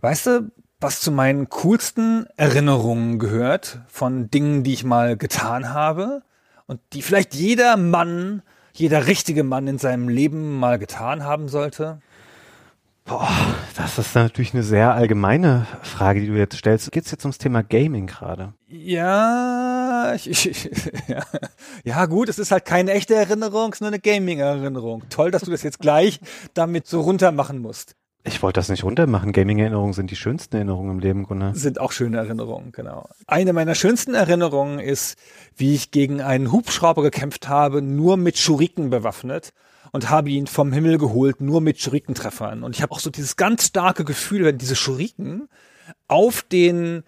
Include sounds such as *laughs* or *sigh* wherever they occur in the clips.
Weißt du, was zu meinen coolsten Erinnerungen gehört von Dingen, die ich mal getan habe und die vielleicht jeder Mann, jeder richtige Mann in seinem Leben mal getan haben sollte? Boah, das ist natürlich eine sehr allgemeine Frage, die du jetzt stellst. Geht es jetzt ums Thema Gaming gerade? Ja, ich, ich, *laughs* ja, ja, gut, es ist halt keine echte Erinnerung, es ist nur eine Gaming-Erinnerung. Toll, dass du das jetzt gleich damit so runter machen musst. Ich wollte das nicht runtermachen. Gaming-Erinnerungen sind die schönsten Erinnerungen im Leben, Gunnar. Sind auch schöne Erinnerungen, genau. Eine meiner schönsten Erinnerungen ist, wie ich gegen einen Hubschrauber gekämpft habe, nur mit Schuriken bewaffnet und habe ihn vom Himmel geholt, nur mit Schurikentreffern. Und ich habe auch so dieses ganz starke Gefühl, wenn diese Schuriken auf den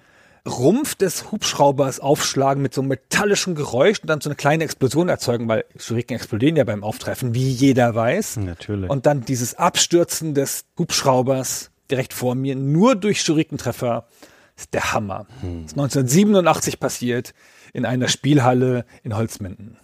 Rumpf des Hubschraubers aufschlagen mit so einem metallischen Geräusch und dann so eine kleine Explosion erzeugen, weil Schuriken explodieren ja beim Auftreffen, wie jeder weiß. Natürlich. Und dann dieses Abstürzen des Hubschraubers direkt vor mir, nur durch Schurikentreffer, ist der Hammer. Hm. Das ist 1987 passiert in einer Spielhalle in Holzminden.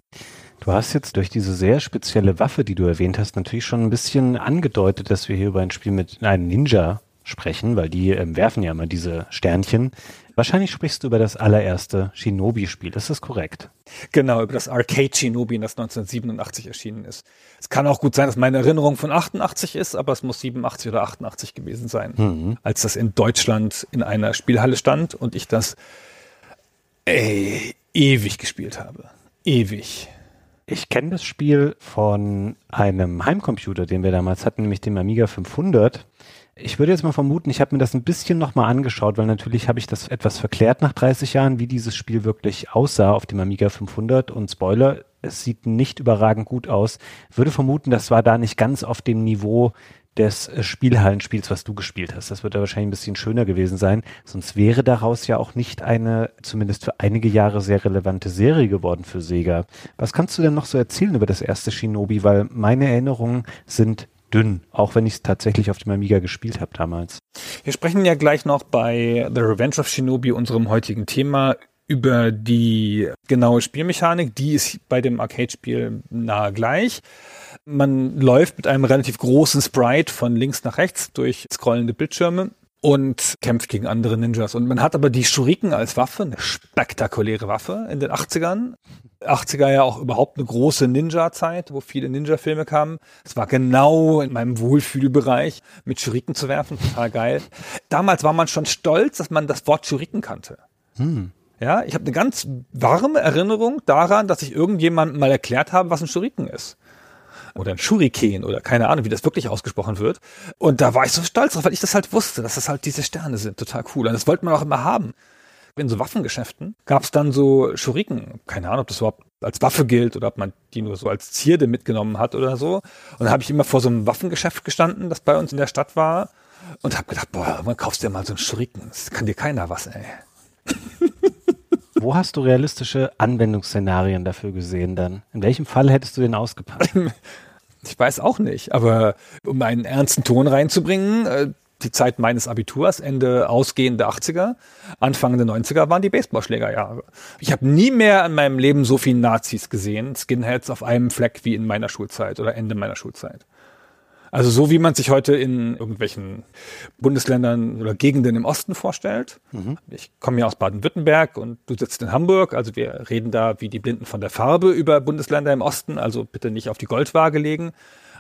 Du hast jetzt durch diese sehr spezielle Waffe, die du erwähnt hast, natürlich schon ein bisschen angedeutet, dass wir hier über ein Spiel mit einem Ninja sprechen, weil die ähm, werfen ja immer diese Sternchen. Wahrscheinlich sprichst du über das allererste Shinobi-Spiel. Ist das korrekt? Genau, über das Arcade Shinobi, das 1987 erschienen ist. Es kann auch gut sein, dass meine Erinnerung von 88 ist, aber es muss 87 oder 88 gewesen sein, Mhm. als das in Deutschland in einer Spielhalle stand und ich das ey, ewig gespielt habe. Ewig. Ich kenne das Spiel von einem Heimcomputer, den wir damals hatten, nämlich dem Amiga 500. Ich würde jetzt mal vermuten, ich habe mir das ein bisschen nochmal angeschaut, weil natürlich habe ich das etwas verklärt nach 30 Jahren, wie dieses Spiel wirklich aussah auf dem Amiga 500. Und Spoiler, es sieht nicht überragend gut aus. Würde vermuten, das war da nicht ganz auf dem Niveau des äh, Spielhallenspiels, was du gespielt hast. Das wird da wahrscheinlich ein bisschen schöner gewesen sein. Sonst wäre daraus ja auch nicht eine, zumindest für einige Jahre sehr relevante Serie geworden für Sega. Was kannst du denn noch so erzählen über das erste Shinobi? Weil meine Erinnerungen sind dünn, auch wenn ich es tatsächlich auf dem Amiga gespielt habe damals. Wir sprechen ja gleich noch bei The Revenge of Shinobi, unserem heutigen Thema, über die genaue Spielmechanik. Die ist bei dem Arcade-Spiel nahe gleich. Man läuft mit einem relativ großen Sprite von links nach rechts durch scrollende Bildschirme und kämpft gegen andere Ninjas. Und man hat aber die Shuriken als Waffe, eine spektakuläre Waffe in den 80ern. 80er ja auch überhaupt eine große Ninja-Zeit, wo viele Ninja-Filme kamen. Es war genau in meinem Wohlfühlbereich, mit Shuriken zu werfen, total geil. Damals war man schon stolz, dass man das Wort Shuriken kannte. Ja, ich habe eine ganz warme Erinnerung daran, dass ich irgendjemandem mal erklärt habe, was ein Shuriken ist. Oder ein Shuriken oder keine Ahnung, wie das wirklich ausgesprochen wird. Und da war ich so stolz drauf, weil ich das halt wusste, dass das halt diese Sterne sind. Total cool. Und das wollte man auch immer haben. In so Waffengeschäften gab es dann so Shuriken. Keine Ahnung, ob das überhaupt als Waffe gilt oder ob man die nur so als Zierde mitgenommen hat oder so. Und dann habe ich immer vor so einem Waffengeschäft gestanden, das bei uns in der Stadt war. Und habe gedacht, boah, irgendwann kaufst du dir mal so einen Shuriken. Das kann dir keiner was, ey. *laughs* Wo hast du realistische Anwendungsszenarien dafür gesehen dann? In welchem Fall hättest du den ausgepackt? Ich weiß auch nicht, aber um einen ernsten Ton reinzubringen, äh, die Zeit meines Abiturs, Ende ausgehende 80er, Anfang der 90er waren die Baseballschlägerjahre. Ich habe nie mehr in meinem Leben so viele Nazis gesehen, Skinheads auf einem Fleck wie in meiner Schulzeit oder Ende meiner Schulzeit. Also so wie man sich heute in irgendwelchen Bundesländern oder Gegenden im Osten vorstellt. Ich komme ja aus Baden-Württemberg und du sitzt in Hamburg. Also wir reden da wie die Blinden von der Farbe über Bundesländer im Osten. Also bitte nicht auf die Goldwaage legen.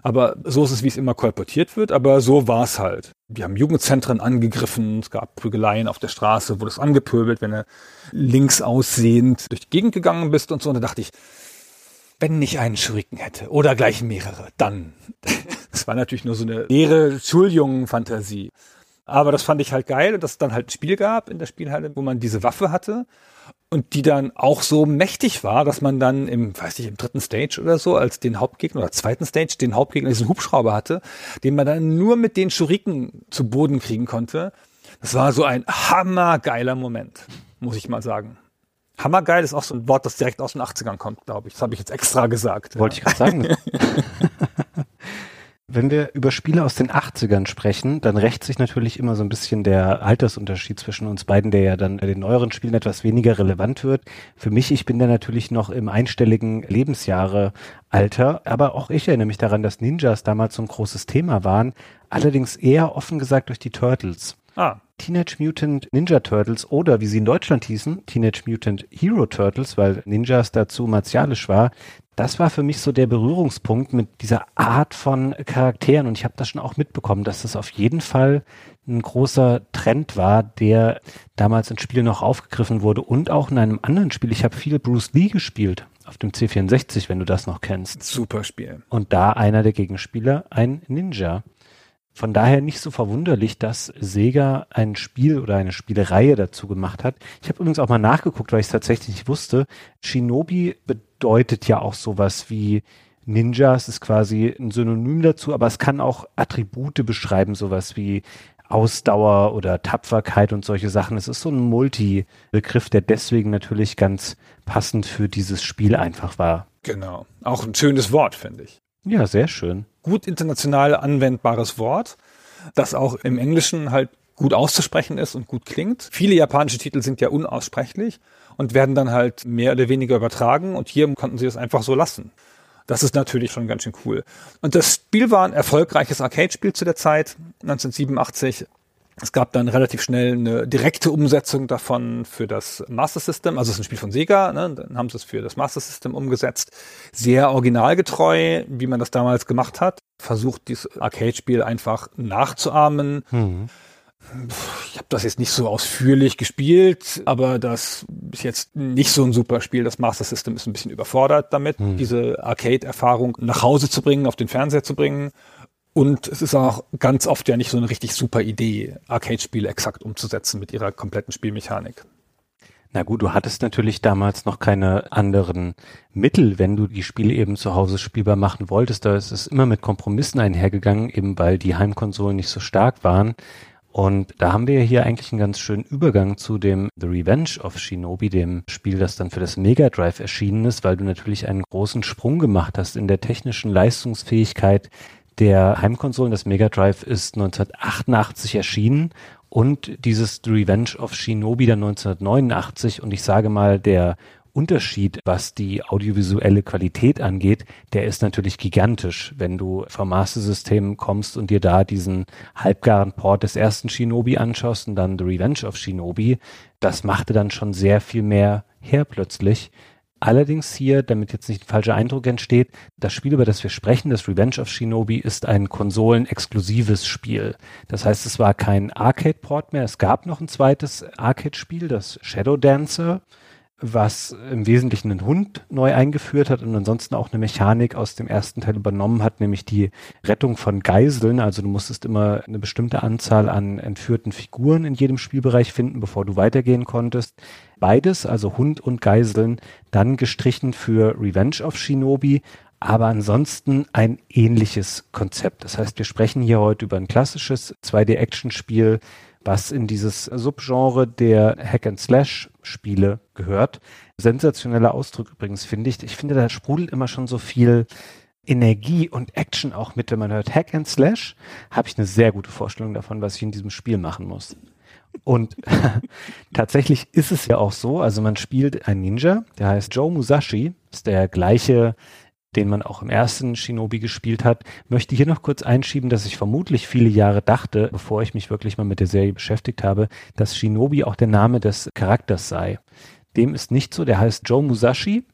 Aber so ist es, wie es immer kolportiert wird. Aber so war es halt. Wir haben Jugendzentren angegriffen. Es gab Prügeleien auf der Straße, wurde es angepöbelt, wenn du links aussehend durch die Gegend gegangen bist und so. Und da dachte ich, wenn ich einen Schuriken hätte oder gleich mehrere, dann. Das war natürlich nur so eine leere Schuljungen-Fantasie. Aber das fand ich halt geil, dass es dann halt ein Spiel gab in der Spielhalle, wo man diese Waffe hatte und die dann auch so mächtig war, dass man dann im, weiß ich, im dritten Stage oder so als den Hauptgegner oder zweiten Stage den Hauptgegner diesen Hubschrauber hatte, den man dann nur mit den Schuriken zu Boden kriegen konnte. Das war so ein hammergeiler Moment, muss ich mal sagen. Hammergeil ist auch so ein Wort, das direkt aus den 80ern kommt, glaube ich. Das habe ich jetzt extra gesagt. Wollte ich gerade sagen. *laughs* Wenn wir über Spiele aus den 80ern sprechen, dann rächt sich natürlich immer so ein bisschen der Altersunterschied zwischen uns beiden, der ja dann in den neueren Spielen etwas weniger relevant wird. Für mich, ich bin da natürlich noch im einstelligen Lebensjahre Alter, aber auch ich erinnere mich daran, dass Ninjas damals so ein großes Thema waren, allerdings eher offen gesagt durch die Turtles. Ah, Teenage Mutant Ninja Turtles oder wie sie in Deutschland hießen, Teenage Mutant Hero Turtles, weil Ninjas dazu martialisch war, das war für mich so der Berührungspunkt mit dieser Art von Charakteren und ich habe das schon auch mitbekommen, dass das auf jeden Fall ein großer Trend war, der damals ins Spiel noch aufgegriffen wurde und auch in einem anderen Spiel. Ich habe viel Bruce Lee gespielt auf dem C64, wenn du das noch kennst. super Spiel. Und da einer der Gegenspieler ein Ninja. Von daher nicht so verwunderlich, dass Sega ein Spiel oder eine Spielereihe dazu gemacht hat. Ich habe übrigens auch mal nachgeguckt, weil ich es tatsächlich nicht wusste. Shinobi bedeutet ja auch sowas wie Ninjas, ist quasi ein Synonym dazu, aber es kann auch Attribute beschreiben, sowas wie Ausdauer oder Tapferkeit und solche Sachen. Es ist so ein Multi-Begriff, der deswegen natürlich ganz passend für dieses Spiel einfach war. Genau. Auch ein schönes Wort, finde ich. Ja, sehr schön. Gut international anwendbares Wort, das auch im Englischen halt gut auszusprechen ist und gut klingt. Viele japanische Titel sind ja unaussprechlich und werden dann halt mehr oder weniger übertragen und hier konnten sie das einfach so lassen. Das ist natürlich schon ganz schön cool. Und das Spiel war ein erfolgreiches Arcade-Spiel zu der Zeit, 1987. Es gab dann relativ schnell eine direkte Umsetzung davon für das Master System. Also es ist ein Spiel von Sega, ne? dann haben sie es für das Master System umgesetzt. Sehr originalgetreu, wie man das damals gemacht hat. Versucht, dieses Arcade-Spiel einfach nachzuahmen. Mhm. Ich habe das jetzt nicht so ausführlich gespielt, aber das ist jetzt nicht so ein super Spiel. Das Master System ist ein bisschen überfordert damit, Hm. diese Arcade-Erfahrung nach Hause zu bringen, auf den Fernseher zu bringen. Und es ist auch ganz oft ja nicht so eine richtig super Idee, Arcade-Spiele exakt umzusetzen mit ihrer kompletten Spielmechanik. Na gut, du hattest natürlich damals noch keine anderen Mittel, wenn du die Spiele eben zu Hause spielbar machen wolltest. Da ist es immer mit Kompromissen einhergegangen, eben weil die Heimkonsolen nicht so stark waren. Und da haben wir hier eigentlich einen ganz schönen Übergang zu dem The Revenge of Shinobi, dem Spiel, das dann für das Mega Drive erschienen ist, weil du natürlich einen großen Sprung gemacht hast in der technischen Leistungsfähigkeit der Heimkonsolen. Das Mega Drive ist 1988 erschienen und dieses The Revenge of Shinobi dann 1989 und ich sage mal, der Unterschied, was die audiovisuelle Qualität angeht, der ist natürlich gigantisch, wenn du vom Master System kommst und dir da diesen halbgaren Port des ersten Shinobi anschaust und dann The Revenge of Shinobi. Das machte dann schon sehr viel mehr her plötzlich. Allerdings hier, damit jetzt nicht ein falscher Eindruck entsteht, das Spiel, über das wir sprechen, das Revenge of Shinobi, ist ein konsolenexklusives Spiel. Das heißt, es war kein Arcade-Port mehr. Es gab noch ein zweites Arcade-Spiel, das Shadow Dancer, was im Wesentlichen einen Hund neu eingeführt hat und ansonsten auch eine Mechanik aus dem ersten Teil übernommen hat, nämlich die Rettung von Geiseln. Also du musstest immer eine bestimmte Anzahl an entführten Figuren in jedem Spielbereich finden, bevor du weitergehen konntest. Beides, also Hund und Geiseln, dann gestrichen für Revenge of Shinobi, aber ansonsten ein ähnliches Konzept. Das heißt, wir sprechen hier heute über ein klassisches 2D-Action-Spiel, was in dieses Subgenre der Hack-and-Slash-Spiele gehört. Sensationeller Ausdruck übrigens, finde ich. Ich finde, da sprudelt immer schon so viel Energie und Action auch mit. Wenn man hört Hack and Slash, habe ich eine sehr gute Vorstellung davon, was ich in diesem Spiel machen muss. Und *laughs* tatsächlich ist es ja auch so, also man spielt einen Ninja, der heißt Joe Musashi, ist der gleiche, den man auch im ersten Shinobi gespielt hat. Möchte hier noch kurz einschieben, dass ich vermutlich viele Jahre dachte, bevor ich mich wirklich mal mit der Serie beschäftigt habe, dass Shinobi auch der Name des Charakters sei. Dem ist nicht so, der heißt Joe Musashi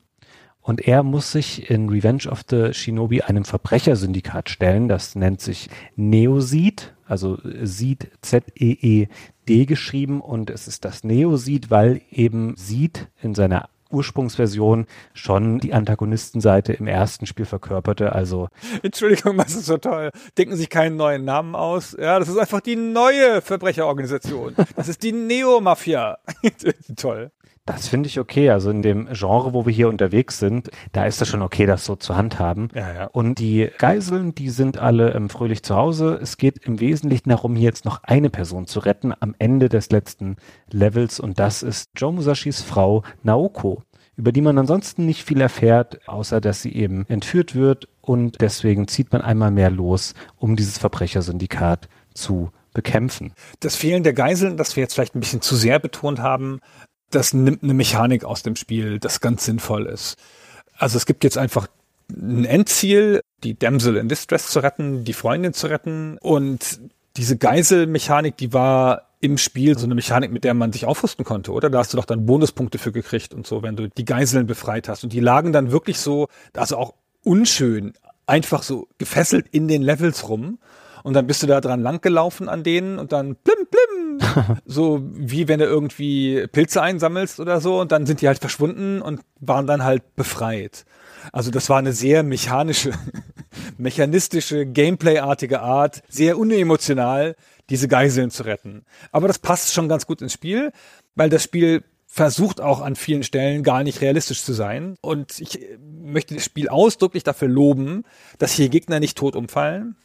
und er muss sich in Revenge of the Shinobi einem Verbrechersyndikat stellen, das nennt sich Neoseed, also Seed Z-E-E-D geschrieben und es ist das Neoseed, weil eben Seed in seiner Ursprungsversion schon die Antagonistenseite im ersten Spiel verkörperte, also Entschuldigung, *laughs* das ist so toll. Denken sich keinen neuen Namen aus. Ja, das ist einfach die neue Verbrecherorganisation. Das ist die Neo-Mafia. *laughs* toll. Das finde ich okay. Also in dem Genre, wo wir hier unterwegs sind, da ist es schon okay, das so zu handhaben. Ja, ja. Und die Geiseln, die sind alle ähm, fröhlich zu Hause. Es geht im Wesentlichen darum, hier jetzt noch eine Person zu retten am Ende des letzten Levels und das ist Joe Musashis Frau Naoko, über die man ansonsten nicht viel erfährt, außer dass sie eben entführt wird und deswegen zieht man einmal mehr los, um dieses Verbrechersyndikat zu bekämpfen. Das Fehlen der Geiseln, das wir jetzt vielleicht ein bisschen zu sehr betont haben, das nimmt eine Mechanik aus dem Spiel, das ganz sinnvoll ist. Also es gibt jetzt einfach ein Endziel, die Damsel in Distress zu retten, die Freundin zu retten und diese Geiselmechanik, die war im Spiel so eine Mechanik, mit der man sich aufrüsten konnte, oder? Da hast du doch dann Bonuspunkte für gekriegt und so, wenn du die Geiseln befreit hast. Und die lagen dann wirklich so, also auch unschön, einfach so gefesselt in den Levels rum. Und dann bist du da dran langgelaufen an denen und dann blim, blim. *laughs* so wie wenn du irgendwie Pilze einsammelst oder so und dann sind die halt verschwunden und waren dann halt befreit. Also das war eine sehr mechanische, *laughs* mechanistische, Gameplay-artige Art, sehr unemotional, diese Geiseln zu retten. Aber das passt schon ganz gut ins Spiel, weil das Spiel versucht auch an vielen Stellen gar nicht realistisch zu sein. Und ich möchte das Spiel ausdrücklich dafür loben, dass hier Gegner nicht tot umfallen,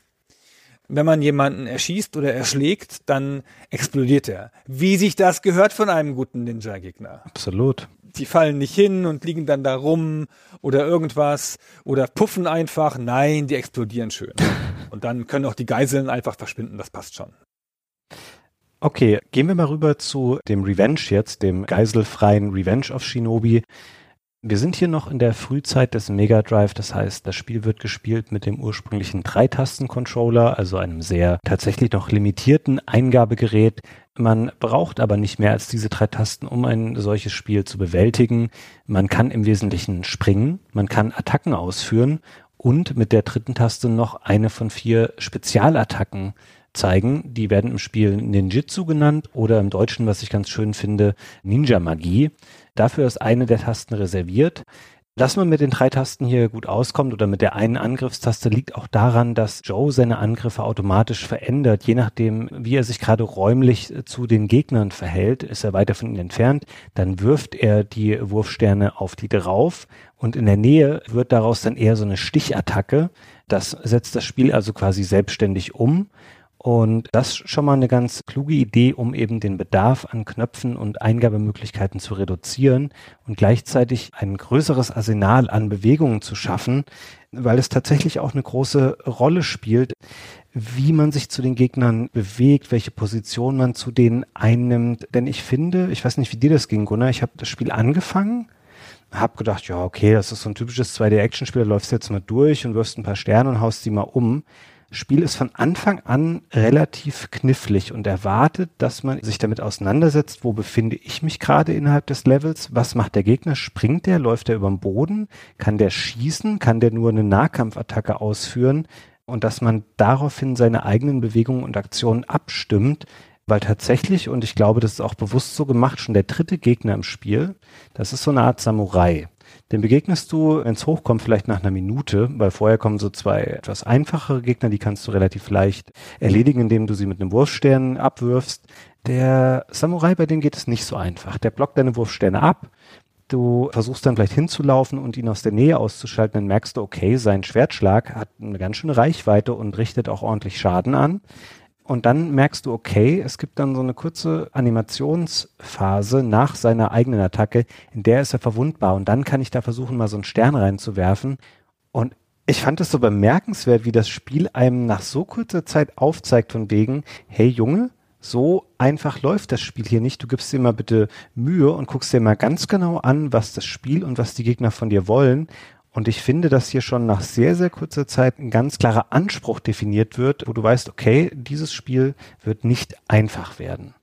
wenn man jemanden erschießt oder erschlägt, dann explodiert er. Wie sich das gehört von einem guten Ninja-Gegner. Absolut. Die fallen nicht hin und liegen dann da rum oder irgendwas oder puffen einfach. Nein, die explodieren schön. *laughs* Und dann können auch die Geiseln einfach verschwinden, das passt schon. Okay, gehen wir mal rüber zu dem Revenge jetzt, dem geiselfreien Revenge of Shinobi. Wir sind hier noch in der Frühzeit des Mega Drive, das heißt, das Spiel wird gespielt mit dem ursprünglichen Dreitasten-Controller, also einem sehr tatsächlich noch limitierten Eingabegerät. Man braucht aber nicht mehr als diese drei Tasten, um ein solches Spiel zu bewältigen. Man kann im Wesentlichen springen, man kann Attacken ausführen und mit der dritten Taste noch eine von vier Spezialattacken zeigen. Die werden im Spiel Ninjitsu genannt oder im Deutschen, was ich ganz schön finde, Ninja Magie. Dafür ist eine der Tasten reserviert. Dass man mit den drei Tasten hier gut auskommt oder mit der einen Angriffstaste liegt auch daran, dass Joe seine Angriffe automatisch verändert, je nachdem, wie er sich gerade räumlich zu den Gegnern verhält. Ist er weiter von ihnen entfernt, dann wirft er die Wurfsterne auf die drauf und in der Nähe wird daraus dann eher so eine Stichattacke. Das setzt das Spiel also quasi selbstständig um und das ist schon mal eine ganz kluge Idee, um eben den Bedarf an Knöpfen und Eingabemöglichkeiten zu reduzieren und gleichzeitig ein größeres Arsenal an Bewegungen zu schaffen, weil es tatsächlich auch eine große Rolle spielt, wie man sich zu den Gegnern bewegt, welche Position man zu denen einnimmt. Denn ich finde, ich weiß nicht, wie dir das ging, Gunnar, ich habe das Spiel angefangen hab gedacht, ja, okay, das ist so ein typisches 2D-Action-Spiel, da läufst du jetzt mal durch und wirfst ein paar Sterne und haust sie mal um. Spiel ist von Anfang an relativ knifflig und erwartet, dass man sich damit auseinandersetzt, wo befinde ich mich gerade innerhalb des Levels, was macht der Gegner, springt der, läuft der über den Boden, kann der schießen, kann der nur eine Nahkampfattacke ausführen und dass man daraufhin seine eigenen Bewegungen und Aktionen abstimmt, weil tatsächlich, und ich glaube, das ist auch bewusst so gemacht, schon der dritte Gegner im Spiel, das ist so eine Art Samurai. Den begegnest du, wenn es hochkommt, vielleicht nach einer Minute, weil vorher kommen so zwei etwas einfachere Gegner, die kannst du relativ leicht erledigen, indem du sie mit einem Wurfstern abwirfst. Der Samurai, bei dem geht es nicht so einfach. Der blockt deine Wurfsterne ab. Du versuchst dann vielleicht hinzulaufen und ihn aus der Nähe auszuschalten, dann merkst du, okay, sein Schwertschlag hat eine ganz schöne Reichweite und richtet auch ordentlich Schaden an. Und dann merkst du, okay, es gibt dann so eine kurze Animationsphase nach seiner eigenen Attacke, in der ist er verwundbar. Und dann kann ich da versuchen, mal so einen Stern reinzuwerfen. Und ich fand es so bemerkenswert, wie das Spiel einem nach so kurzer Zeit aufzeigt von wegen, hey Junge, so einfach läuft das Spiel hier nicht. Du gibst dir mal bitte Mühe und guckst dir mal ganz genau an, was das Spiel und was die Gegner von dir wollen. Und ich finde, dass hier schon nach sehr, sehr kurzer Zeit ein ganz klarer Anspruch definiert wird, wo du weißt, okay, dieses Spiel wird nicht einfach werden.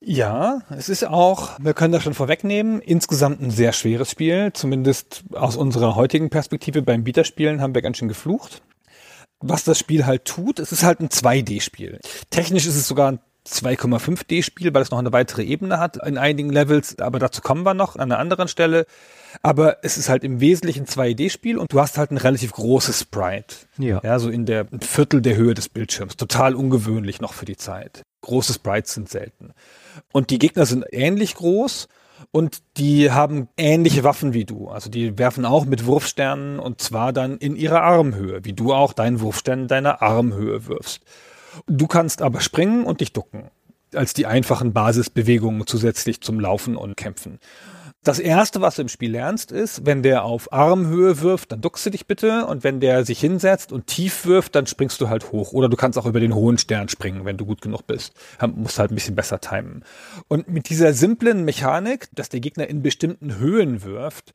Ja, es ist auch, wir können das schon vorwegnehmen, insgesamt ein sehr schweres Spiel. Zumindest aus unserer heutigen Perspektive beim Bieterspielen haben wir ganz schön geflucht. Was das Spiel halt tut, es ist halt ein 2D-Spiel. Technisch ist es sogar ein 2,5D-Spiel, weil es noch eine weitere Ebene hat in einigen Levels, aber dazu kommen wir noch an einer anderen Stelle. Aber es ist halt im Wesentlichen 2D-Spiel und du hast halt ein relativ großes Sprite. Ja. Ja, so in der Viertel der Höhe des Bildschirms. Total ungewöhnlich noch für die Zeit. Große Sprites sind selten. Und die Gegner sind ähnlich groß Und die haben ähnliche Waffen wie du. Also die werfen auch mit Wurfsternen und zwar dann in ihrer Armhöhe, wie du auch deinen Wurfstern in deiner Armhöhe wirfst. Du kannst aber springen und dich ducken als die einfachen Basisbewegungen zusätzlich zum Laufen und Kämpfen. Das erste, was du im Spiel lernst, ist, wenn der auf Armhöhe wirft, dann duckst du dich bitte und wenn der sich hinsetzt und tief wirft, dann springst du halt hoch. Oder du kannst auch über den hohen Stern springen, wenn du gut genug bist. Musst halt ein bisschen besser timen. Und mit dieser simplen Mechanik, dass der Gegner in bestimmten Höhen wirft,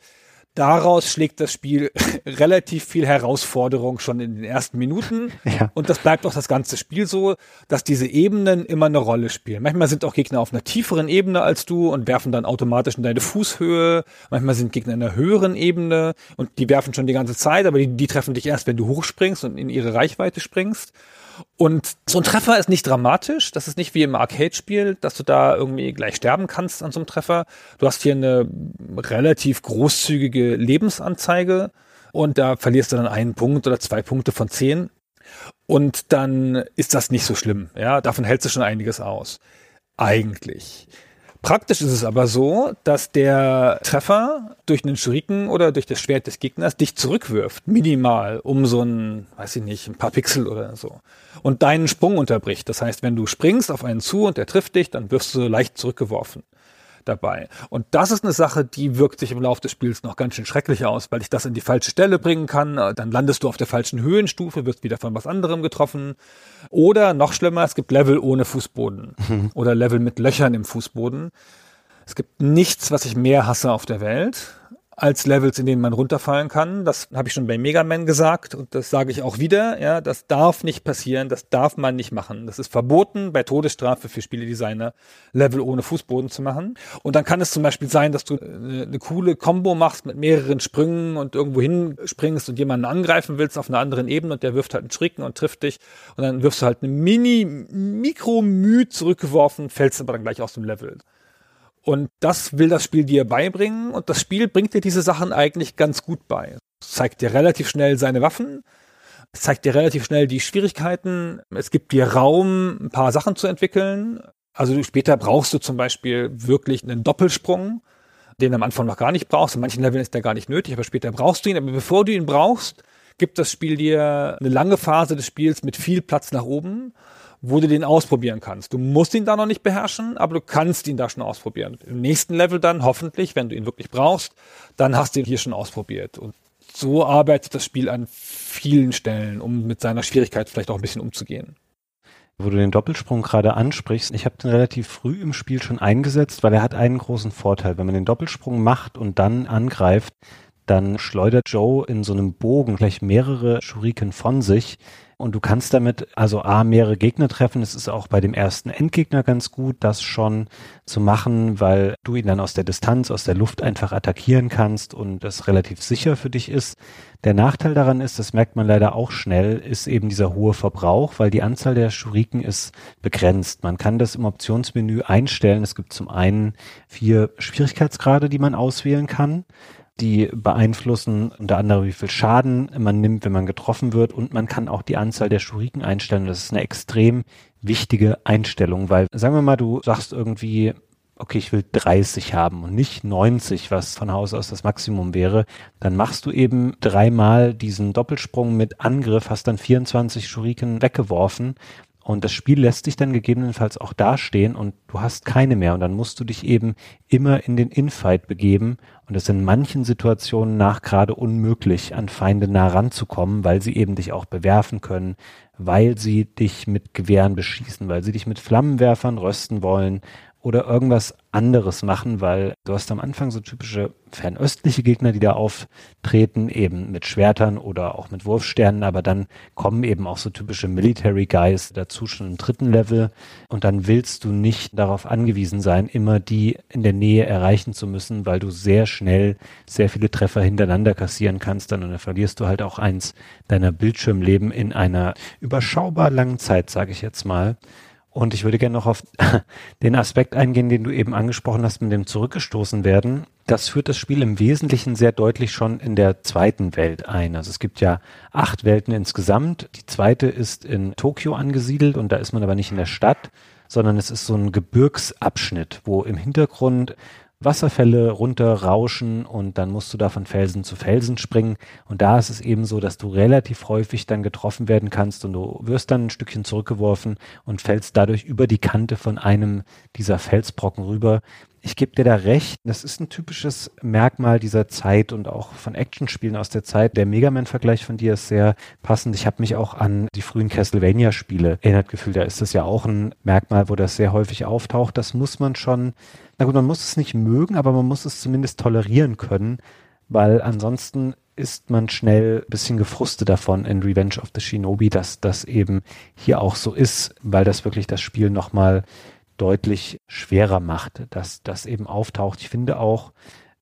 daraus schlägt das Spiel *laughs* relativ viel Herausforderung schon in den ersten Minuten. *laughs* Ja. Und das bleibt auch das ganze Spiel so, dass diese Ebenen immer eine Rolle spielen. Manchmal sind auch Gegner auf einer tieferen Ebene als du und werfen dann automatisch in deine Fußhöhe. Manchmal sind Gegner in einer höheren Ebene und die werfen schon die ganze Zeit, aber die, die treffen dich erst, wenn du hochspringst und in ihre Reichweite springst. Und so ein Treffer ist nicht dramatisch. Das ist nicht wie im Arcade-Spiel, dass du da irgendwie gleich sterben kannst an so einem Treffer. Du hast hier eine relativ großzügige Lebensanzeige und da verlierst du dann einen Punkt oder zwei Punkte von zehn. Und dann ist das nicht so schlimm. Ja, davon hältst du schon einiges aus. Eigentlich. Praktisch ist es aber so, dass der Treffer durch einen Schuriken oder durch das Schwert des Gegners dich zurückwirft, minimal, um so ein, weiß ich nicht, ein paar Pixel oder so. Und deinen Sprung unterbricht. Das heißt, wenn du springst auf einen zu und der trifft dich, dann wirst du leicht zurückgeworfen dabei. Und das ist eine Sache, die wirkt sich im Laufe des Spiels noch ganz schön schrecklich aus, weil ich das in die falsche Stelle bringen kann. Dann landest du auf der falschen Höhenstufe, wirst wieder von was anderem getroffen. Oder noch schlimmer, es gibt Level ohne Fußboden mhm. oder Level mit Löchern im Fußboden. Es gibt nichts, was ich mehr hasse auf der Welt als Levels, in denen man runterfallen kann. Das habe ich schon bei Mega Man gesagt und das sage ich auch wieder. Ja, das darf nicht passieren, das darf man nicht machen. Das ist verboten bei Todesstrafe für Spieledesigner, Level ohne Fußboden zu machen. Und dann kann es zum Beispiel sein, dass du eine, eine coole Combo machst mit mehreren Sprüngen und irgendwo hinspringst und jemanden angreifen willst auf einer anderen Ebene und der wirft halt einen Schrecken und trifft dich und dann wirfst du halt eine Mini, Mikro-Mühe zurückgeworfen, fällst aber dann gleich aus dem Level. Und das will das Spiel dir beibringen und das Spiel bringt dir diese Sachen eigentlich ganz gut bei. Es zeigt dir relativ schnell seine Waffen, es zeigt dir relativ schnell die Schwierigkeiten, es gibt dir Raum, ein paar Sachen zu entwickeln. Also später brauchst du zum Beispiel wirklich einen Doppelsprung, den am Anfang noch gar nicht brauchst. In manchen Leveln ist der gar nicht nötig, aber später brauchst du ihn. Aber bevor du ihn brauchst, gibt das Spiel dir eine lange Phase des Spiels mit viel Platz nach oben wo du den ausprobieren kannst. Du musst ihn da noch nicht beherrschen, aber du kannst ihn da schon ausprobieren. Im nächsten Level dann, hoffentlich, wenn du ihn wirklich brauchst, dann hast du ihn hier schon ausprobiert. Und so arbeitet das Spiel an vielen Stellen, um mit seiner Schwierigkeit vielleicht auch ein bisschen umzugehen. Wo du den Doppelsprung gerade ansprichst, ich habe den relativ früh im Spiel schon eingesetzt, weil er hat einen großen Vorteil. Wenn man den Doppelsprung macht und dann angreift, dann schleudert Joe in so einem Bogen gleich mehrere Schuriken von sich, und du kannst damit also A, mehrere Gegner treffen. Es ist auch bei dem ersten Endgegner ganz gut, das schon zu machen, weil du ihn dann aus der Distanz, aus der Luft einfach attackieren kannst und das relativ sicher für dich ist. Der Nachteil daran ist, das merkt man leider auch schnell, ist eben dieser hohe Verbrauch, weil die Anzahl der Schuriken ist begrenzt. Man kann das im Optionsmenü einstellen. Es gibt zum einen vier Schwierigkeitsgrade, die man auswählen kann die beeinflussen unter anderem, wie viel Schaden man nimmt, wenn man getroffen wird und man kann auch die Anzahl der Schuriken einstellen. Das ist eine extrem wichtige Einstellung, weil sagen wir mal, du sagst irgendwie, okay, ich will 30 haben und nicht 90, was von Haus aus das Maximum wäre, dann machst du eben dreimal diesen Doppelsprung mit Angriff, hast dann 24 Schuriken weggeworfen und das Spiel lässt sich dann gegebenenfalls auch dastehen und du hast keine mehr. Und dann musst du dich eben immer in den Infight begeben. Und es ist in manchen Situationen nach gerade unmöglich, an Feinde nah ranzukommen, weil sie eben dich auch bewerfen können, weil sie dich mit Gewehren beschießen, weil sie dich mit Flammenwerfern rösten wollen oder irgendwas anderes machen, weil du hast am Anfang so typische fernöstliche Gegner, die da auftreten, eben mit Schwertern oder auch mit Wurfsternen, aber dann kommen eben auch so typische Military Guys dazu schon im dritten Level und dann willst du nicht darauf angewiesen sein, immer die in der Nähe erreichen zu müssen, weil du sehr schnell sehr viele Treffer hintereinander kassieren kannst dann und dann verlierst du halt auch eins deiner Bildschirmleben in einer überschaubar langen Zeit, sage ich jetzt mal. Und ich würde gerne noch auf *laughs* den Aspekt eingehen, den du eben angesprochen hast, mit dem zurückgestoßen werden. Das führt das Spiel im Wesentlichen sehr deutlich schon in der zweiten Welt ein. Also es gibt ja acht Welten insgesamt. Die zweite ist in Tokio angesiedelt und da ist man aber nicht in der Stadt, sondern es ist so ein Gebirgsabschnitt, wo im Hintergrund Wasserfälle runterrauschen und dann musst du da von Felsen zu Felsen springen. Und da ist es eben so, dass du relativ häufig dann getroffen werden kannst und du wirst dann ein Stückchen zurückgeworfen und fällst dadurch über die Kante von einem dieser Felsbrocken rüber. Ich gebe dir da recht, das ist ein typisches Merkmal dieser Zeit und auch von Actionspielen aus der Zeit. Der Mega Man-Vergleich von dir ist sehr passend. Ich habe mich auch an die frühen Castlevania-Spiele erinnert gefühlt. Da ist das ja auch ein Merkmal, wo das sehr häufig auftaucht. Das muss man schon, na gut, man muss es nicht mögen, aber man muss es zumindest tolerieren können, weil ansonsten ist man schnell ein bisschen gefrustet davon in Revenge of the Shinobi, dass das eben hier auch so ist, weil das wirklich das Spiel nochmal deutlich schwerer macht, dass das eben auftaucht. Ich finde auch,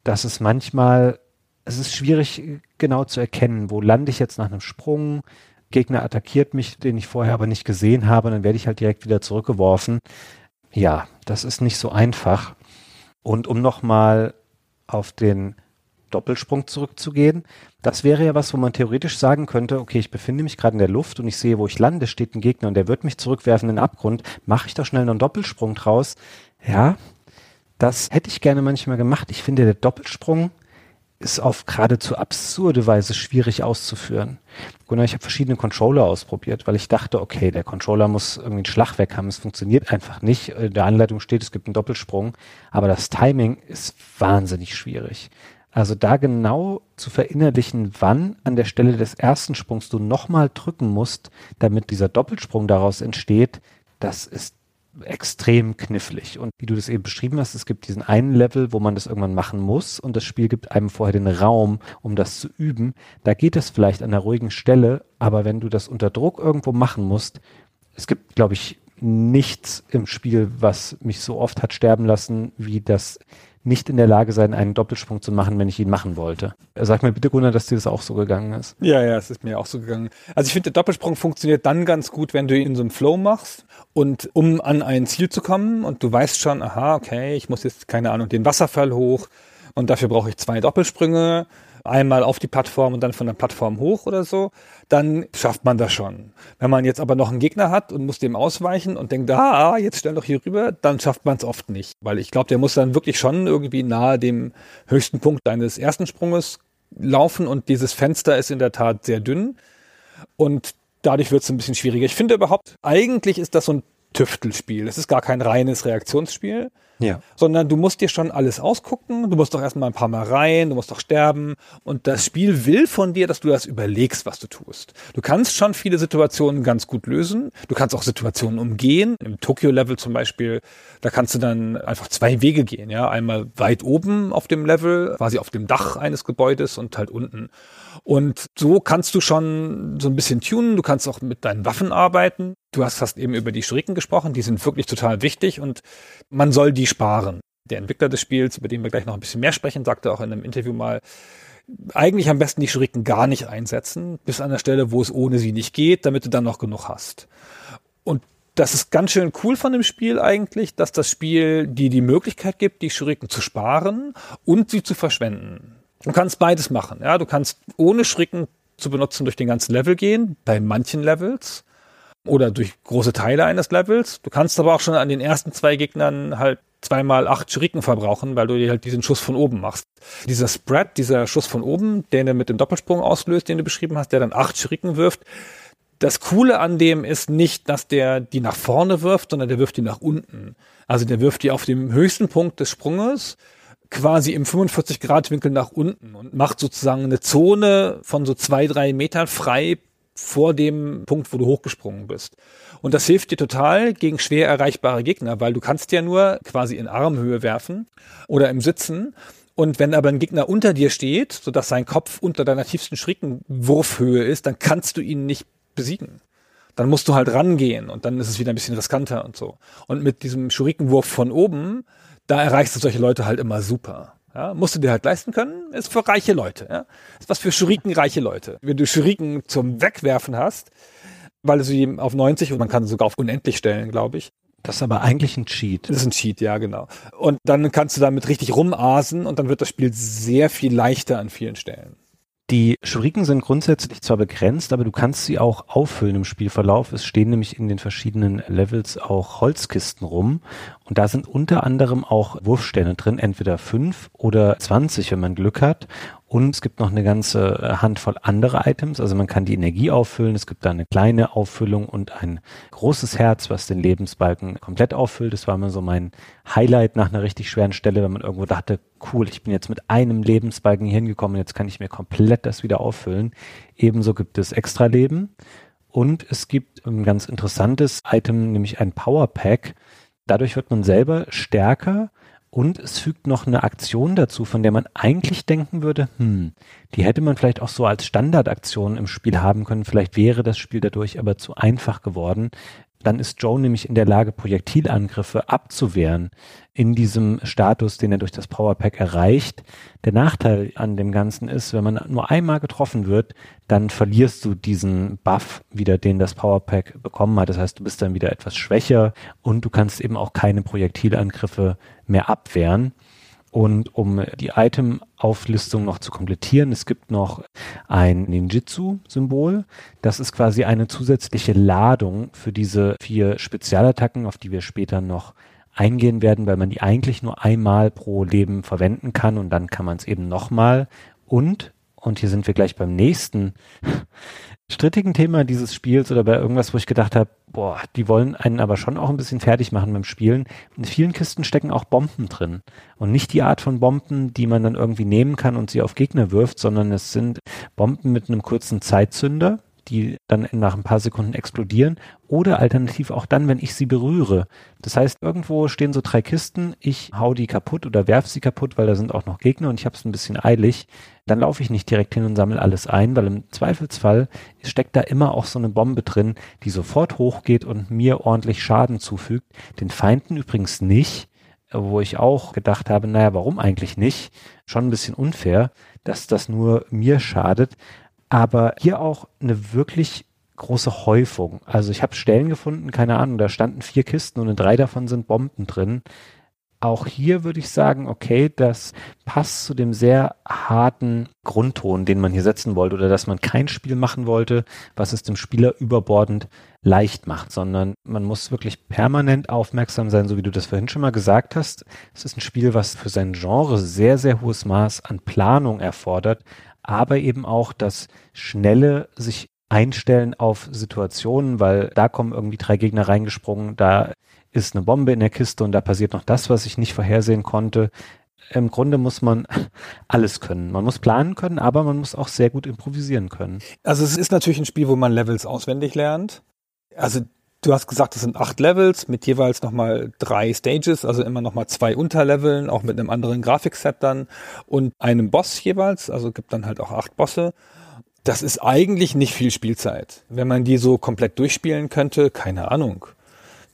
dass es manchmal, es ist schwierig genau zu erkennen, wo lande ich jetzt nach einem Sprung, Gegner attackiert mich, den ich vorher aber nicht gesehen habe, dann werde ich halt direkt wieder zurückgeworfen. Ja, das ist nicht so einfach. Und um nochmal auf den Doppelsprung zurückzugehen. Das wäre ja was, wo man theoretisch sagen könnte, okay, ich befinde mich gerade in der Luft und ich sehe, wo ich lande, steht ein Gegner und der wird mich zurückwerfen in den Abgrund. Mache ich doch schnell noch einen Doppelsprung draus. Ja, das hätte ich gerne manchmal gemacht. Ich finde, der Doppelsprung ist auf geradezu absurde Weise schwierig auszuführen. Gunnar, ich habe verschiedene Controller ausprobiert, weil ich dachte, okay, der Controller muss irgendwie einen Schlag weg haben. Es funktioniert einfach nicht. In der Anleitung steht, es gibt einen Doppelsprung, aber das Timing ist wahnsinnig schwierig. Also da genau zu verinnerlichen, wann an der Stelle des ersten Sprungs du nochmal drücken musst, damit dieser Doppelsprung daraus entsteht, das ist extrem knifflig. Und wie du das eben beschrieben hast, es gibt diesen einen Level, wo man das irgendwann machen muss und das Spiel gibt einem vorher den Raum, um das zu üben. Da geht es vielleicht an einer ruhigen Stelle, aber wenn du das unter Druck irgendwo machen musst, es gibt, glaube ich, nichts im Spiel, was mich so oft hat sterben lassen, wie das nicht in der Lage sein, einen Doppelsprung zu machen, wenn ich ihn machen wollte. Sag mir bitte, Gunnar, dass dir das auch so gegangen ist. Ja, ja, es ist mir auch so gegangen. Also ich finde, der Doppelsprung funktioniert dann ganz gut, wenn du ihn in so einem Flow machst und um an ein Ziel zu kommen und du weißt schon, aha, okay, ich muss jetzt, keine Ahnung, den Wasserfall hoch und dafür brauche ich zwei Doppelsprünge einmal auf die Plattform und dann von der Plattform hoch oder so, dann schafft man das schon. Wenn man jetzt aber noch einen Gegner hat und muss dem ausweichen und denkt, ah, jetzt stell doch hier rüber, dann schafft man es oft nicht. Weil ich glaube, der muss dann wirklich schon irgendwie nahe dem höchsten Punkt deines ersten Sprunges laufen und dieses Fenster ist in der Tat sehr dünn und dadurch wird es ein bisschen schwieriger. Ich finde überhaupt, eigentlich ist das so ein Tüftelspiel. Es ist gar kein reines Reaktionsspiel, ja. sondern du musst dir schon alles ausgucken. Du musst doch erstmal ein paar Mal rein, du musst doch sterben. Und das Spiel will von dir, dass du das überlegst, was du tust. Du kannst schon viele Situationen ganz gut lösen. Du kannst auch Situationen umgehen. Im Tokyo-Level zum Beispiel, da kannst du dann einfach zwei Wege gehen. Ja, einmal weit oben auf dem Level, quasi auf dem Dach eines Gebäudes und halt unten. Und so kannst du schon so ein bisschen tunen. Du kannst auch mit deinen Waffen arbeiten. Du hast fast eben über die Schuriken gesprochen. Die sind wirklich total wichtig und man soll die sparen. Der Entwickler des Spiels, über den wir gleich noch ein bisschen mehr sprechen, sagte auch in einem Interview mal, eigentlich am besten die Schuriken gar nicht einsetzen, bis an der Stelle, wo es ohne sie nicht geht, damit du dann noch genug hast. Und das ist ganz schön cool von dem Spiel eigentlich, dass das Spiel dir die Möglichkeit gibt, die Schuriken zu sparen und sie zu verschwenden. Du kannst beides machen. Ja, du kannst ohne Schrecken zu benutzen durch den ganzen Level gehen, bei manchen Levels oder durch große Teile eines Levels. Du kannst aber auch schon an den ersten zwei Gegnern halt zweimal acht Schriken verbrauchen, weil du dir halt diesen Schuss von oben machst. Dieser Spread, dieser Schuss von oben, den du mit dem Doppelsprung auslöst, den du beschrieben hast, der dann acht Schriken wirft. Das Coole an dem ist nicht, dass der die nach vorne wirft, sondern der wirft die nach unten. Also der wirft die auf dem höchsten Punkt des Sprunges quasi im 45-Grad-Winkel nach unten und macht sozusagen eine Zone von so zwei, drei Metern frei vor dem Punkt, wo du hochgesprungen bist. Und das hilft dir total gegen schwer erreichbare Gegner, weil du kannst ja nur quasi in Armhöhe werfen oder im Sitzen. Und wenn aber ein Gegner unter dir steht, sodass sein Kopf unter deiner tiefsten Schrickenwurfhöhe ist, dann kannst du ihn nicht besiegen. Dann musst du halt rangehen und dann ist es wieder ein bisschen riskanter und so. Und mit diesem Schurikenwurf von oben da erreichst du solche Leute halt immer super. Ja, musst du dir halt leisten können, ist für reiche Leute. Ja? Ist was für Schuriken-reiche Leute. Wenn du Schuriken zum Wegwerfen hast, weil du sie auf 90 und man kann sogar auf unendlich stellen, glaube ich. Das ist aber eigentlich ein Cheat. Das ist ein Cheat, ja, genau. Und dann kannst du damit richtig rumasen und dann wird das Spiel sehr viel leichter an vielen Stellen. Die Schuriken sind grundsätzlich zwar begrenzt, aber du kannst sie auch auffüllen im Spielverlauf. Es stehen nämlich in den verschiedenen Levels auch Holzkisten rum und da sind unter anderem auch Wurfsterne drin, entweder fünf oder zwanzig, wenn man Glück hat. Und es gibt noch eine ganze äh, Handvoll andere Items. Also man kann die Energie auffüllen. Es gibt da eine kleine Auffüllung und ein großes Herz, was den Lebensbalken komplett auffüllt. Das war immer so mein Highlight nach einer richtig schweren Stelle, wenn man irgendwo dachte, cool, ich bin jetzt mit einem Lebensbalken hier hingekommen, jetzt kann ich mir komplett das wieder auffüllen. Ebenso gibt es Extra-Leben. Und es gibt ein ganz interessantes Item, nämlich ein Power Pack. Dadurch wird man selber stärker und es fügt noch eine Aktion dazu, von der man eigentlich denken würde, hm, die hätte man vielleicht auch so als Standardaktion im Spiel haben können. Vielleicht wäre das Spiel dadurch aber zu einfach geworden. Dann ist Joe nämlich in der Lage, Projektilangriffe abzuwehren in diesem Status, den er durch das Powerpack erreicht. Der Nachteil an dem Ganzen ist, wenn man nur einmal getroffen wird, dann verlierst du diesen Buff wieder, den das Powerpack bekommen hat. Das heißt, du bist dann wieder etwas schwächer und du kannst eben auch keine Projektilangriffe mehr abwehren. Und um die Item-Auflistung noch zu komplettieren, es gibt noch ein Ninjitsu-Symbol. Das ist quasi eine zusätzliche Ladung für diese vier Spezialattacken, auf die wir später noch eingehen werden, weil man die eigentlich nur einmal pro Leben verwenden kann und dann kann man es eben nochmal. Und, und hier sind wir gleich beim nächsten strittigen Thema dieses Spiels oder bei irgendwas, wo ich gedacht habe, boah, die wollen einen aber schon auch ein bisschen fertig machen beim Spielen. In vielen Kisten stecken auch Bomben drin. Und nicht die Art von Bomben, die man dann irgendwie nehmen kann und sie auf Gegner wirft, sondern es sind Bomben mit einem kurzen Zeitzünder, die dann nach ein paar Sekunden explodieren oder alternativ auch dann, wenn ich sie berühre. Das heißt, irgendwo stehen so drei Kisten, ich hau die kaputt oder werf sie kaputt, weil da sind auch noch Gegner und ich habe es ein bisschen eilig. Dann laufe ich nicht direkt hin und sammle alles ein, weil im Zweifelsfall steckt da immer auch so eine Bombe drin, die sofort hochgeht und mir ordentlich Schaden zufügt. Den Feinden übrigens nicht, wo ich auch gedacht habe, naja, warum eigentlich nicht? Schon ein bisschen unfair, dass das nur mir schadet aber hier auch eine wirklich große Häufung. Also ich habe Stellen gefunden, keine Ahnung, da standen vier Kisten und in drei davon sind Bomben drin. Auch hier würde ich sagen, okay, das passt zu dem sehr harten Grundton, den man hier setzen wollte, oder dass man kein Spiel machen wollte, was es dem Spieler überbordend leicht macht, sondern man muss wirklich permanent aufmerksam sein, so wie du das vorhin schon mal gesagt hast. Es ist ein Spiel, was für sein Genre sehr, sehr hohes Maß an Planung erfordert, aber eben auch das schnelle sich einstellen auf Situationen, weil da kommen irgendwie drei Gegner reingesprungen, da ist eine Bombe in der Kiste und da passiert noch das, was ich nicht vorhersehen konnte. Im Grunde muss man *laughs* alles können. Man muss planen können, aber man muss auch sehr gut improvisieren können. Also es ist natürlich ein Spiel, wo man Levels auswendig lernt. Also Du hast gesagt, es sind acht Levels mit jeweils nochmal drei Stages, also immer nochmal zwei Unterleveln, auch mit einem anderen Grafikset dann und einem Boss jeweils, also gibt dann halt auch acht Bosse. Das ist eigentlich nicht viel Spielzeit. Wenn man die so komplett durchspielen könnte, keine Ahnung.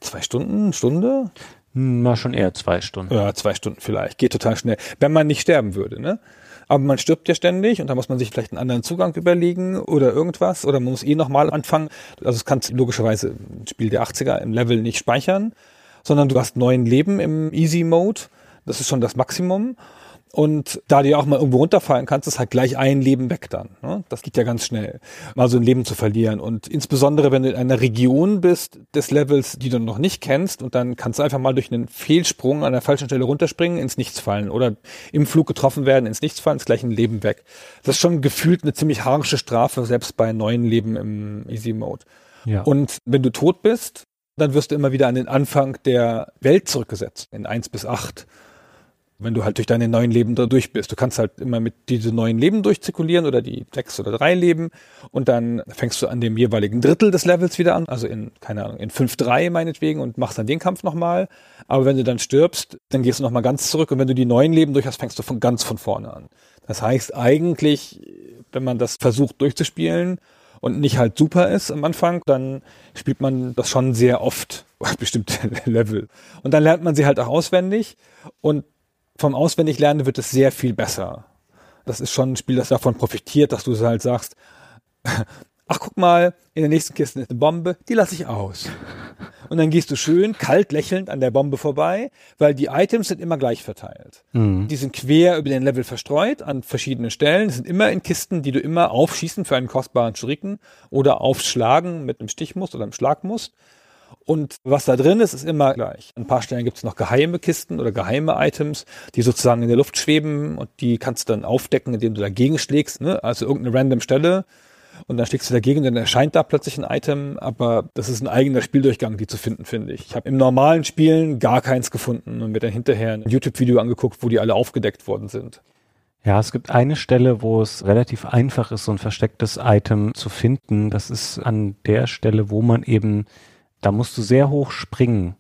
Zwei Stunden, Stunde? Na, schon eher zwei Stunden. Ja, zwei Stunden vielleicht. Geht total schnell. Wenn man nicht sterben würde, ne? Aber man stirbt ja ständig und da muss man sich vielleicht einen anderen Zugang überlegen oder irgendwas oder man muss eh nochmal anfangen. Also es kann logischerweise ein Spiel der 80er im Level nicht speichern, sondern du hast neun Leben im Easy Mode. Das ist schon das Maximum. Und da du ja auch mal irgendwo runterfallen kannst, ist halt gleich ein Leben weg dann. Ne? Das geht ja ganz schnell, mal so ein Leben zu verlieren. Und insbesondere, wenn du in einer Region bist des Levels, die du noch nicht kennst, und dann kannst du einfach mal durch einen Fehlsprung an der falschen Stelle runterspringen, ins Nichts fallen. Oder im Flug getroffen werden, ins Nichts fallen, ist gleich ein Leben weg. Das ist schon gefühlt eine ziemlich harsche Strafe, selbst bei neuen Leben im Easy Mode. Ja. Und wenn du tot bist, dann wirst du immer wieder an den Anfang der Welt zurückgesetzt, in eins bis acht wenn du halt durch deine neuen Leben da durch bist. Du kannst halt immer mit diese neuen Leben durchzirkulieren oder die sechs oder drei Leben und dann fängst du an dem jeweiligen Drittel des Levels wieder an, also in, keine Ahnung, in fünf drei meinetwegen und machst dann den Kampf nochmal. Aber wenn du dann stirbst, dann gehst du nochmal ganz zurück und wenn du die neuen Leben durch hast, fängst du von ganz von vorne an. Das heißt eigentlich, wenn man das versucht durchzuspielen und nicht halt super ist am Anfang, dann spielt man das schon sehr oft, bestimmte *laughs* Level. Und dann lernt man sie halt auch auswendig und vom Auswendiglernen wird es sehr viel besser. Das ist schon ein Spiel, das davon profitiert, dass du halt sagst, *laughs* ach guck mal, in der nächsten Kiste ist eine Bombe, die lasse ich aus. und dann gehst du schön kalt lächelnd an der Bombe vorbei, weil die Items sind immer gleich verteilt. Mhm. Die sind quer über den Level verstreut an verschiedenen Stellen, sind immer in Kisten, die du immer aufschießen für einen kostbaren Schuriken oder aufschlagen mit einem Stich musst oder einem Schlag musst. Und was da drin ist, ist immer gleich. An ein paar Stellen gibt es noch geheime Kisten oder geheime Items, die sozusagen in der Luft schweben und die kannst du dann aufdecken, indem du dagegen schlägst, ne? also irgendeine random Stelle. Und dann schlägst du dagegen dann erscheint da plötzlich ein Item, aber das ist ein eigener Spieldurchgang, die zu finden, finde ich. Ich habe im normalen Spielen gar keins gefunden und mir dann hinterher ein YouTube-Video angeguckt, wo die alle aufgedeckt worden sind. Ja, es gibt eine Stelle, wo es relativ einfach ist, so ein verstecktes Item zu finden. Das ist an der Stelle, wo man eben, da musst du sehr hoch springen.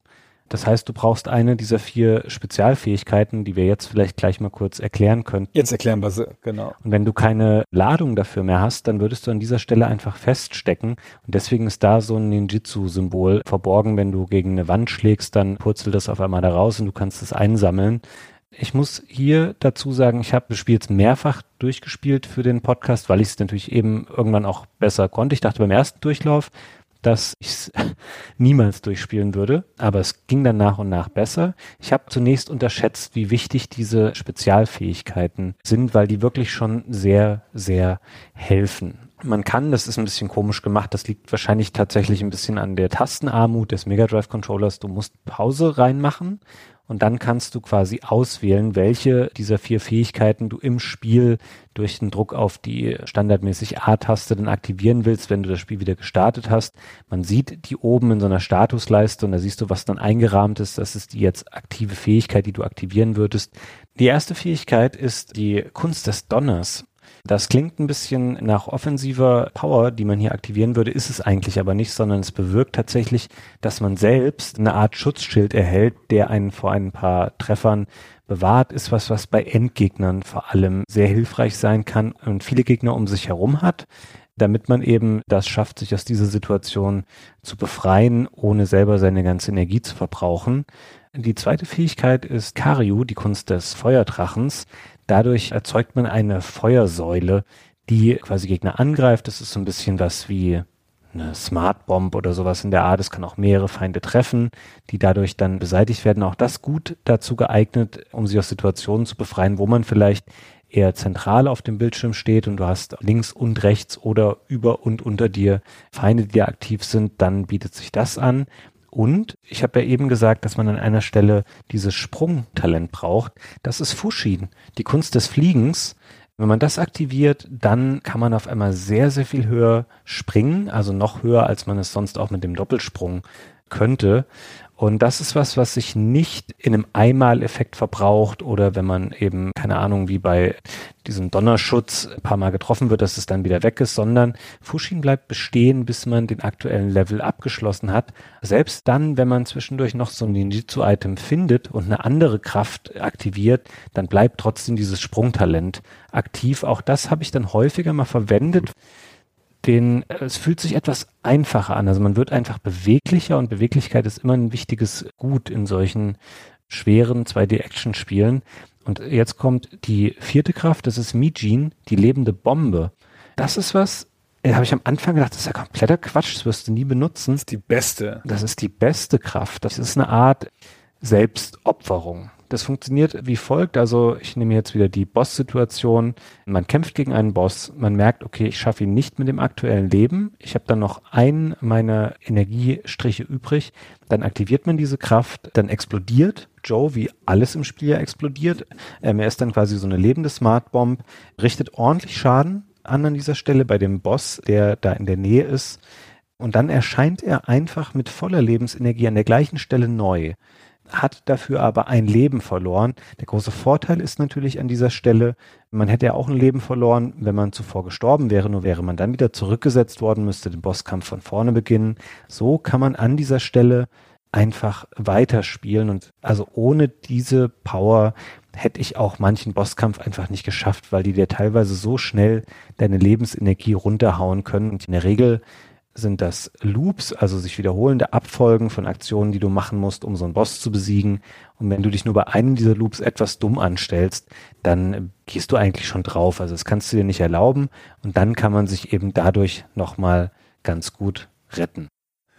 Das heißt, du brauchst eine dieser vier Spezialfähigkeiten, die wir jetzt vielleicht gleich mal kurz erklären könnten. Jetzt erklären wir sie, genau. Und wenn du keine Ladung dafür mehr hast, dann würdest du an dieser Stelle einfach feststecken. Und deswegen ist da so ein Ninjitsu-Symbol verborgen. Wenn du gegen eine Wand schlägst, dann purzelt das auf einmal da raus und du kannst es einsammeln. Ich muss hier dazu sagen, ich habe das Spiel jetzt mehrfach durchgespielt für den Podcast, weil ich es natürlich eben irgendwann auch besser konnte. Ich dachte beim ersten Durchlauf, dass ich es *laughs* niemals durchspielen würde, aber es ging dann nach und nach besser. Ich habe zunächst unterschätzt, wie wichtig diese Spezialfähigkeiten sind, weil die wirklich schon sehr, sehr helfen. Man kann, das ist ein bisschen komisch gemacht, das liegt wahrscheinlich tatsächlich ein bisschen an der Tastenarmut des Mega Drive Controllers. Du musst Pause reinmachen und dann kannst du quasi auswählen, welche dieser vier Fähigkeiten du im Spiel durch den Druck auf die standardmäßig A-Taste dann aktivieren willst, wenn du das Spiel wieder gestartet hast. Man sieht die oben in so einer Statusleiste und da siehst du, was dann eingerahmt ist. Das ist die jetzt aktive Fähigkeit, die du aktivieren würdest. Die erste Fähigkeit ist die Kunst des Donners. Das klingt ein bisschen nach offensiver Power, die man hier aktivieren würde, ist es eigentlich aber nicht, sondern es bewirkt tatsächlich, dass man selbst eine Art Schutzschild erhält, der einen vor ein paar Treffern bewahrt, ist was, was bei Endgegnern vor allem sehr hilfreich sein kann und viele Gegner um sich herum hat, damit man eben das schafft, sich aus dieser Situation zu befreien, ohne selber seine ganze Energie zu verbrauchen. Die zweite Fähigkeit ist Karyu, die Kunst des Feuerdrachens. Dadurch erzeugt man eine Feuersäule, die quasi Gegner angreift. Das ist so ein bisschen was wie eine Smart Bomb oder sowas in der Art. Es kann auch mehrere Feinde treffen, die dadurch dann beseitigt werden. Auch das gut dazu geeignet, um sich aus Situationen zu befreien, wo man vielleicht eher zentral auf dem Bildschirm steht und du hast links und rechts oder über und unter dir Feinde, die aktiv sind, dann bietet sich das an. Und ich habe ja eben gesagt, dass man an einer Stelle dieses Sprungtalent braucht. Das ist Fushin, die Kunst des Fliegens. Wenn man das aktiviert, dann kann man auf einmal sehr, sehr viel höher springen, also noch höher, als man es sonst auch mit dem Doppelsprung könnte. Und das ist was, was sich nicht in einem Einmaleffekt verbraucht oder wenn man eben, keine Ahnung, wie bei diesem Donnerschutz ein paar Mal getroffen wird, dass es dann wieder weg ist, sondern Fushin bleibt bestehen, bis man den aktuellen Level abgeschlossen hat. Selbst dann, wenn man zwischendurch noch so ein Ninjutsu-Item findet und eine andere Kraft aktiviert, dann bleibt trotzdem dieses Sprungtalent aktiv. Auch das habe ich dann häufiger mal verwendet den, es fühlt sich etwas einfacher an. Also man wird einfach beweglicher und Beweglichkeit ist immer ein wichtiges Gut in solchen schweren 2D-Action-Spielen. Und jetzt kommt die vierte Kraft, das ist Mijin, die lebende Bombe. Das ist was, da habe ich am Anfang gedacht, das ist ja kompletter Quatsch, das wirst du nie benutzen. Das ist die beste. Das ist die beste Kraft. Das ist eine Art Selbstopferung. Das funktioniert wie folgt. Also ich nehme jetzt wieder die Boss-Situation. Man kämpft gegen einen Boss. Man merkt, okay, ich schaffe ihn nicht mit dem aktuellen Leben. Ich habe dann noch einen meiner Energiestriche übrig. Dann aktiviert man diese Kraft. Dann explodiert Joe, wie alles im Spiel ja explodiert. Ähm, er ist dann quasi so eine lebende Smart Bomb, richtet ordentlich Schaden an an dieser Stelle bei dem Boss, der da in der Nähe ist. Und dann erscheint er einfach mit voller Lebensenergie an der gleichen Stelle neu hat dafür aber ein Leben verloren. Der große Vorteil ist natürlich an dieser Stelle, man hätte ja auch ein Leben verloren, wenn man zuvor gestorben wäre, nur wäre man dann wieder zurückgesetzt worden, müsste den Bosskampf von vorne beginnen. So kann man an dieser Stelle einfach weiterspielen und also ohne diese Power hätte ich auch manchen Bosskampf einfach nicht geschafft, weil die dir teilweise so schnell deine Lebensenergie runterhauen können. Und in der Regel sind das Loops, also sich wiederholende Abfolgen von Aktionen, die du machen musst, um so einen Boss zu besiegen. Und wenn du dich nur bei einem dieser Loops etwas dumm anstellst, dann gehst du eigentlich schon drauf. Also das kannst du dir nicht erlauben. Und dann kann man sich eben dadurch nochmal ganz gut retten.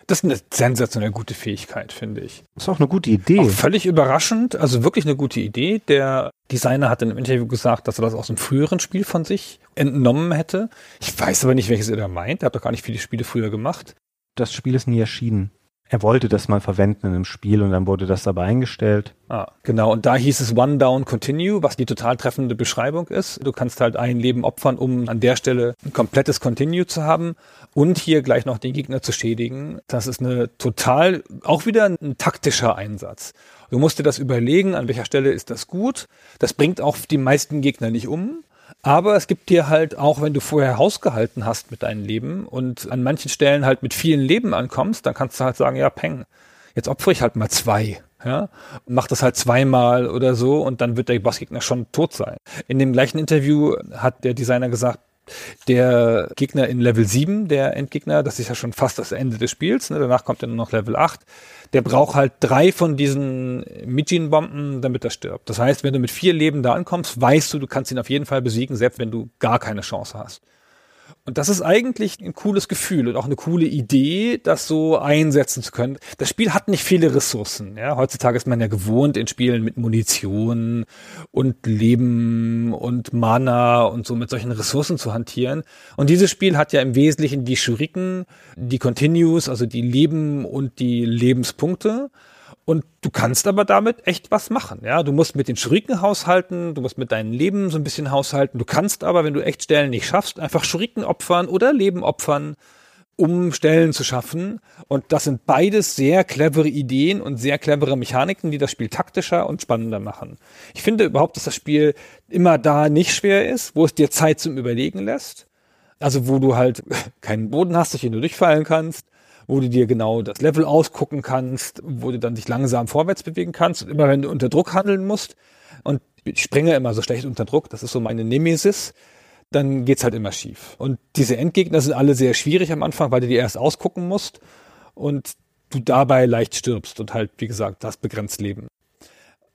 Das ist eine sensationell gute Fähigkeit, finde ich. Das ist auch eine gute Idee. Auch völlig überraschend, also wirklich eine gute Idee. Der Designer hat in einem Interview gesagt, dass er das aus einem früheren Spiel von sich entnommen hätte. Ich weiß aber nicht, welches er da meint. Er hat doch gar nicht viele Spiele früher gemacht. Das Spiel ist nie erschienen er wollte das mal verwenden in einem Spiel und dann wurde das aber eingestellt. Ah, genau. Und da hieß es One Down Continue, was die total treffende Beschreibung ist. Du kannst halt ein Leben opfern, um an der Stelle ein komplettes Continue zu haben und hier gleich noch den Gegner zu schädigen. Das ist eine total, auch wieder ein taktischer Einsatz. Du musst dir das überlegen, an welcher Stelle ist das gut. Das bringt auch die meisten Gegner nicht um. Aber es gibt dir halt auch, wenn du vorher Haus gehalten hast mit deinem Leben und an manchen Stellen halt mit vielen Leben ankommst, dann kannst du halt sagen, ja, peng, jetzt opfere ich halt mal zwei. Ja, mach das halt zweimal oder so und dann wird der Bossgegner schon tot sein. In dem gleichen Interview hat der Designer gesagt, der Gegner in Level 7, der Endgegner, das ist ja schon fast das Ende des Spiels, ne? danach kommt dann nur noch Level 8 der braucht halt drei von diesen Mijin-Bomben, damit er stirbt. Das heißt, wenn du mit vier Leben da ankommst, weißt du, du kannst ihn auf jeden Fall besiegen, selbst wenn du gar keine Chance hast. Und das ist eigentlich ein cooles Gefühl und auch eine coole Idee, das so einsetzen zu können. Das Spiel hat nicht viele Ressourcen. Ja? Heutzutage ist man ja gewohnt in Spielen mit Munition und Leben und Mana und so mit solchen Ressourcen zu hantieren. Und dieses Spiel hat ja im Wesentlichen die Shuriken, die Continues, also die Leben und die Lebenspunkte. Und du kannst aber damit echt was machen. Ja, du musst mit den Schuriken haushalten, du musst mit deinem Leben so ein bisschen haushalten. Du kannst aber, wenn du echt Stellen nicht schaffst, einfach Schuriken opfern oder Leben opfern, um Stellen zu schaffen. Und das sind beides sehr clevere Ideen und sehr clevere Mechaniken, die das Spiel taktischer und spannender machen. Ich finde überhaupt, dass das Spiel immer da nicht schwer ist, wo es dir Zeit zum Überlegen lässt. Also wo du halt *laughs* keinen Boden hast, durch den du durchfallen kannst wo du dir genau das Level ausgucken kannst, wo du dann dich langsam vorwärts bewegen kannst. Und immer wenn du unter Druck handeln musst, und ich springe immer so schlecht unter Druck, das ist so meine Nemesis, dann geht's halt immer schief. Und diese Endgegner sind alle sehr schwierig am Anfang, weil du die erst ausgucken musst und du dabei leicht stirbst und halt, wie gesagt, das begrenzt Leben.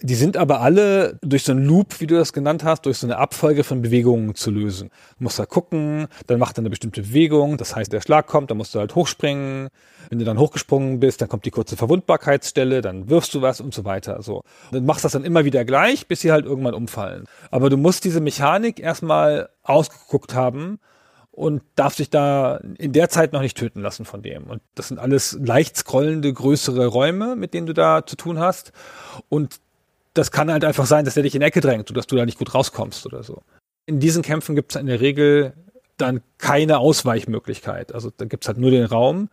Die sind aber alle durch so einen Loop, wie du das genannt hast, durch so eine Abfolge von Bewegungen zu lösen. Du musst da gucken, dann macht er eine bestimmte Bewegung, das heißt, der Schlag kommt, dann musst du halt hochspringen. Wenn du dann hochgesprungen bist, dann kommt die kurze Verwundbarkeitsstelle, dann wirfst du was und so weiter. So. Dann machst das dann immer wieder gleich, bis sie halt irgendwann umfallen. Aber du musst diese Mechanik erstmal ausgeguckt haben und darf sich da in der Zeit noch nicht töten lassen von dem. Und das sind alles leicht scrollende, größere Räume, mit denen du da zu tun hast. Und das kann halt einfach sein, dass der dich in Ecke drängt, sodass du da nicht gut rauskommst oder so. In diesen Kämpfen gibt es in der Regel dann keine Ausweichmöglichkeit. Also da gibt es halt nur den Raum.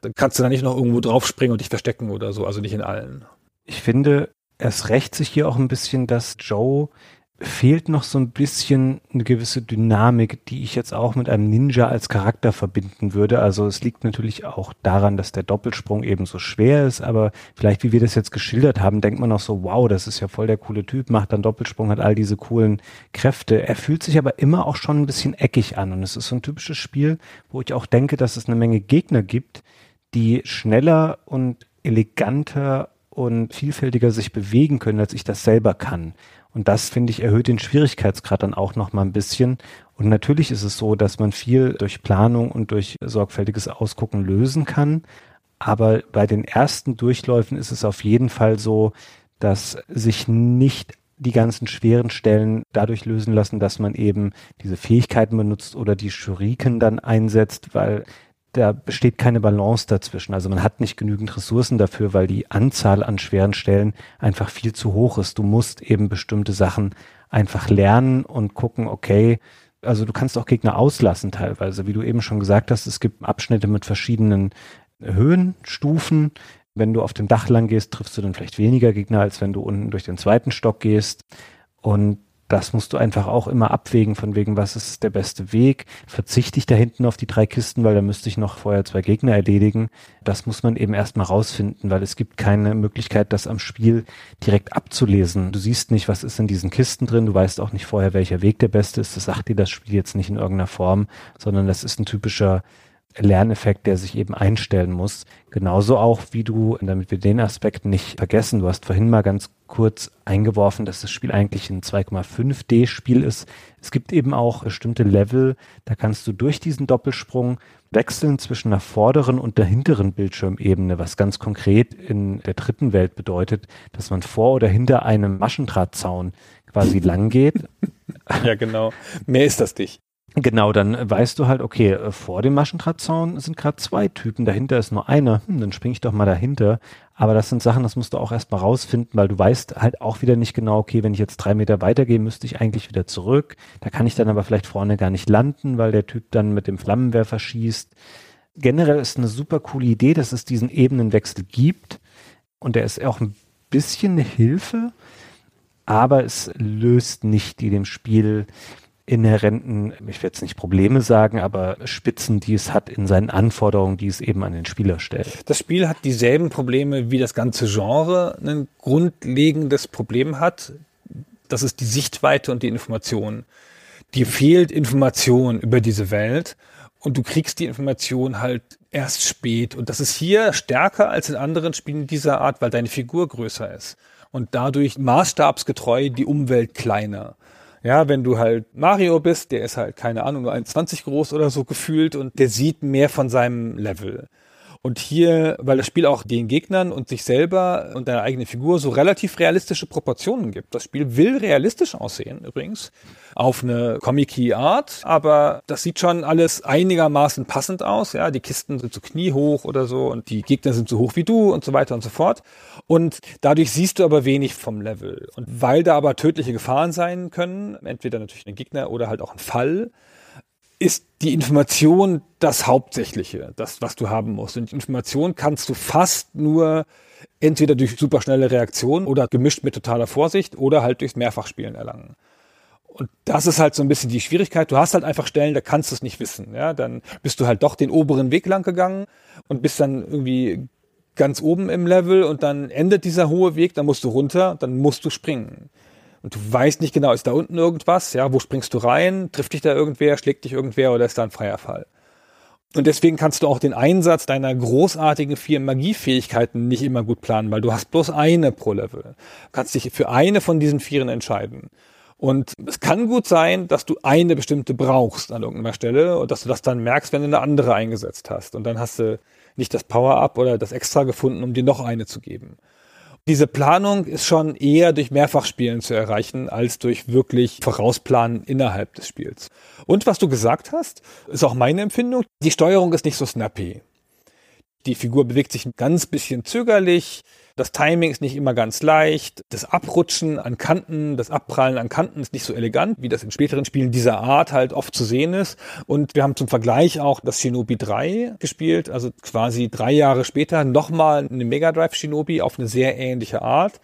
Dann kannst du da nicht noch irgendwo draufspringen und dich verstecken oder so, also nicht in allen. Ich finde, es rächt sich hier auch ein bisschen, dass Joe fehlt noch so ein bisschen eine gewisse Dynamik, die ich jetzt auch mit einem Ninja als Charakter verbinden würde. Also es liegt natürlich auch daran, dass der Doppelsprung eben so schwer ist, aber vielleicht, wie wir das jetzt geschildert haben, denkt man auch so, wow, das ist ja voll der coole Typ, macht dann Doppelsprung, hat all diese coolen Kräfte. Er fühlt sich aber immer auch schon ein bisschen eckig an und es ist so ein typisches Spiel, wo ich auch denke, dass es eine Menge Gegner gibt, die schneller und eleganter und vielfältiger sich bewegen können, als ich das selber kann. Und das, finde ich, erhöht den Schwierigkeitsgrad dann auch noch mal ein bisschen. Und natürlich ist es so, dass man viel durch Planung und durch sorgfältiges Ausgucken lösen kann. Aber bei den ersten Durchläufen ist es auf jeden Fall so, dass sich nicht die ganzen schweren Stellen dadurch lösen lassen, dass man eben diese Fähigkeiten benutzt oder die Schuriken dann einsetzt, weil da besteht keine Balance dazwischen. Also man hat nicht genügend Ressourcen dafür, weil die Anzahl an schweren Stellen einfach viel zu hoch ist. Du musst eben bestimmte Sachen einfach lernen und gucken, okay, also du kannst auch Gegner auslassen teilweise. Wie du eben schon gesagt hast, es gibt Abschnitte mit verschiedenen Höhenstufen. Wenn du auf dem Dach lang gehst, triffst du dann vielleicht weniger Gegner, als wenn du unten durch den zweiten Stock gehst. Und das musst du einfach auch immer abwägen, von wegen, was ist der beste Weg. Verzichte ich da hinten auf die drei Kisten, weil da müsste ich noch vorher zwei Gegner erledigen. Das muss man eben erstmal rausfinden, weil es gibt keine Möglichkeit, das am Spiel direkt abzulesen. Du siehst nicht, was ist in diesen Kisten drin. Du weißt auch nicht vorher, welcher Weg der beste ist. Das sagt dir das Spiel jetzt nicht in irgendeiner Form, sondern das ist ein typischer Lerneffekt, der sich eben einstellen muss. Genauso auch, wie du, damit wir den Aspekt nicht vergessen, du hast vorhin mal ganz kurz eingeworfen, dass das Spiel eigentlich ein 2,5D-Spiel ist. Es gibt eben auch bestimmte Level, da kannst du durch diesen Doppelsprung wechseln zwischen der vorderen und der hinteren Bildschirmebene, was ganz konkret in der dritten Welt bedeutet, dass man vor oder hinter einem Maschendrahtzaun quasi lang geht. *laughs* ja, genau. Mehr ist das nicht. Genau, dann weißt du halt, okay, vor dem Maschendrahtzaun sind gerade zwei Typen, dahinter ist nur einer, hm, dann spring ich doch mal dahinter. Aber das sind Sachen, das musst du auch erstmal rausfinden, weil du weißt halt auch wieder nicht genau, okay, wenn ich jetzt drei Meter weitergehe, müsste ich eigentlich wieder zurück. Da kann ich dann aber vielleicht vorne gar nicht landen, weil der Typ dann mit dem Flammenwerfer schießt. Generell ist eine super coole Idee, dass es diesen Ebenenwechsel gibt. Und der ist auch ein bisschen eine Hilfe, aber es löst nicht die dem Spiel inhärenten, ich werde jetzt nicht Probleme sagen, aber Spitzen, die es hat in seinen Anforderungen, die es eben an den Spieler stellt. Das Spiel hat dieselben Probleme, wie das ganze Genre ein grundlegendes Problem hat. Das ist die Sichtweite und die Information. Dir fehlt Information über diese Welt und du kriegst die Information halt erst spät. Und das ist hier stärker als in anderen Spielen dieser Art, weil deine Figur größer ist und dadurch maßstabsgetreu die Umwelt kleiner. Ja, wenn du halt Mario bist, der ist halt, keine Ahnung, nur 1,20 groß oder so gefühlt und der sieht mehr von seinem Level. Und hier, weil das Spiel auch den Gegnern und sich selber und deiner eigenen Figur so relativ realistische Proportionen gibt. Das Spiel will realistisch aussehen, übrigens, auf eine comic Art, aber das sieht schon alles einigermaßen passend aus. Ja, die Kisten sind so kniehoch oder so und die Gegner sind so hoch wie du und so weiter und so fort. Und dadurch siehst du aber wenig vom Level. Und weil da aber tödliche Gefahren sein können, entweder natürlich ein Gegner oder halt auch ein Fall, ist die Information das Hauptsächliche, das, was du haben musst. Und die Information kannst du fast nur entweder durch superschnelle Reaktion oder gemischt mit totaler Vorsicht oder halt durchs Mehrfachspielen erlangen. Und das ist halt so ein bisschen die Schwierigkeit. Du hast halt einfach Stellen, da kannst du es nicht wissen. Ja, dann bist du halt doch den oberen Weg lang gegangen und bist dann irgendwie ganz oben im Level und dann endet dieser hohe Weg, dann musst du runter, dann musst du springen und du weißt nicht genau, ist da unten irgendwas, ja, wo springst du rein, trifft dich da irgendwer, schlägt dich irgendwer oder ist da ein freier Fall? Und deswegen kannst du auch den Einsatz deiner großartigen vier Magiefähigkeiten nicht immer gut planen, weil du hast bloß eine pro Level. Du kannst dich für eine von diesen vieren entscheiden. Und es kann gut sein, dass du eine bestimmte brauchst an irgendeiner Stelle und dass du das dann merkst, wenn du eine andere eingesetzt hast. Und dann hast du nicht das Power-Up oder das Extra gefunden, um dir noch eine zu geben diese Planung ist schon eher durch Mehrfachspielen zu erreichen, als durch wirklich Vorausplanen innerhalb des Spiels. Und was du gesagt hast, ist auch meine Empfindung, die Steuerung ist nicht so snappy. Die Figur bewegt sich ein ganz bisschen zögerlich, das Timing ist nicht immer ganz leicht. Das Abrutschen an Kanten, das Abprallen an Kanten ist nicht so elegant, wie das in späteren Spielen dieser Art halt oft zu sehen ist. Und wir haben zum Vergleich auch das Shinobi 3 gespielt, also quasi drei Jahre später nochmal eine Mega Drive Shinobi auf eine sehr ähnliche Art.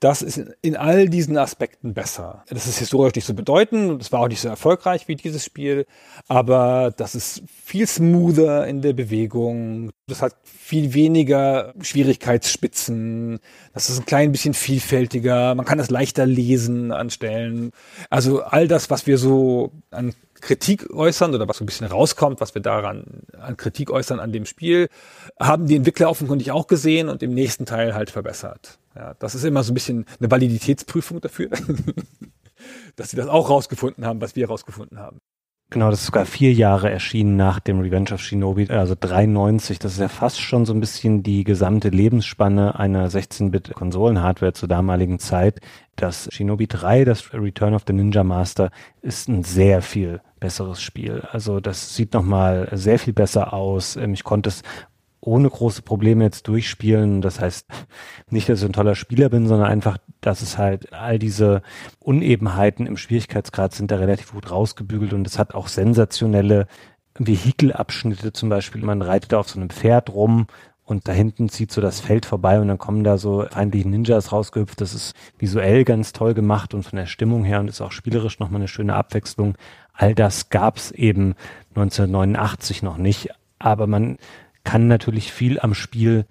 Das ist in all diesen Aspekten besser. Das ist historisch nicht so bedeutend, es war auch nicht so erfolgreich wie dieses Spiel, aber das ist viel smoother in der Bewegung, das hat viel weniger Schwierigkeitsspitzen, das ist ein klein bisschen vielfältiger, man kann es leichter lesen an Stellen. Also all das, was wir so an Kritik äußern oder was so ein bisschen rauskommt, was wir daran an Kritik äußern an dem Spiel, haben die Entwickler offenkundig auch gesehen und im nächsten Teil halt verbessert. Ja, das ist immer so ein bisschen eine Validitätsprüfung dafür, *laughs* dass sie das auch rausgefunden haben, was wir rausgefunden haben. Genau, das ist sogar vier Jahre erschienen nach dem Revenge of Shinobi, also 93. Das ist ja fast schon so ein bisschen die gesamte Lebensspanne einer 16-Bit-Konsolen-Hardware zur damaligen Zeit. Das Shinobi 3, das Return of the Ninja Master, ist ein sehr viel besseres Spiel. Also das sieht nochmal sehr viel besser aus. Ähm, ich konnte es ohne große Probleme jetzt durchspielen. Das heißt *laughs* nicht, dass ich ein toller Spieler bin, sondern einfach, dass es halt all diese Unebenheiten im Schwierigkeitsgrad sind da relativ gut rausgebügelt und es hat auch sensationelle Vehikelabschnitte zum Beispiel. Man reitet auf so einem Pferd rum und da hinten zieht so das Feld vorbei und dann kommen da so feindliche Ninjas rausgehüpft. Das ist visuell ganz toll gemacht und von der Stimmung her und ist auch spielerisch nochmal eine schöne Abwechslung. All das gab's eben 1989 noch nicht, aber man kann natürlich viel am Spiel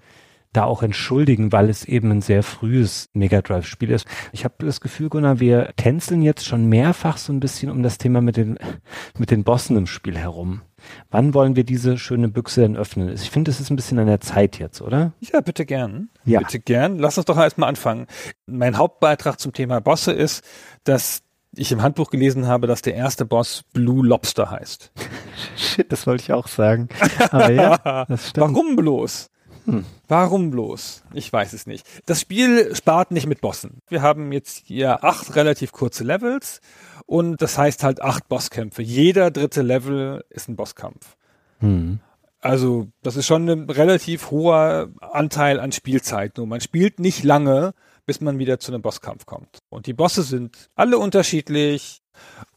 da auch entschuldigen, weil es eben ein sehr frühes Mega Drive Spiel ist. Ich habe das Gefühl, Gunnar, wir tänzeln jetzt schon mehrfach so ein bisschen um das Thema mit den, mit den Bossen im Spiel herum. Wann wollen wir diese schöne Büchse denn öffnen? Ich finde, es ist ein bisschen an der Zeit jetzt, oder? Ja, bitte gern. Ja. Bitte gern. Lass uns doch erstmal anfangen. Mein Hauptbeitrag zum Thema Bosse ist, dass ich im Handbuch gelesen habe, dass der erste Boss Blue Lobster heißt. Shit, das wollte ich auch sagen. Aber ja, *laughs* das stimmt. Warum bloß? Hm. Warum bloß? Ich weiß es nicht. Das Spiel spart nicht mit Bossen. Wir haben jetzt hier acht relativ kurze Levels und das heißt halt acht Bosskämpfe. Jeder dritte Level ist ein Bosskampf. Hm. Also das ist schon ein relativ hoher Anteil an Spielzeit. Nur man spielt nicht lange, bis man wieder zu einem Bosskampf kommt. Und die Bosse sind alle unterschiedlich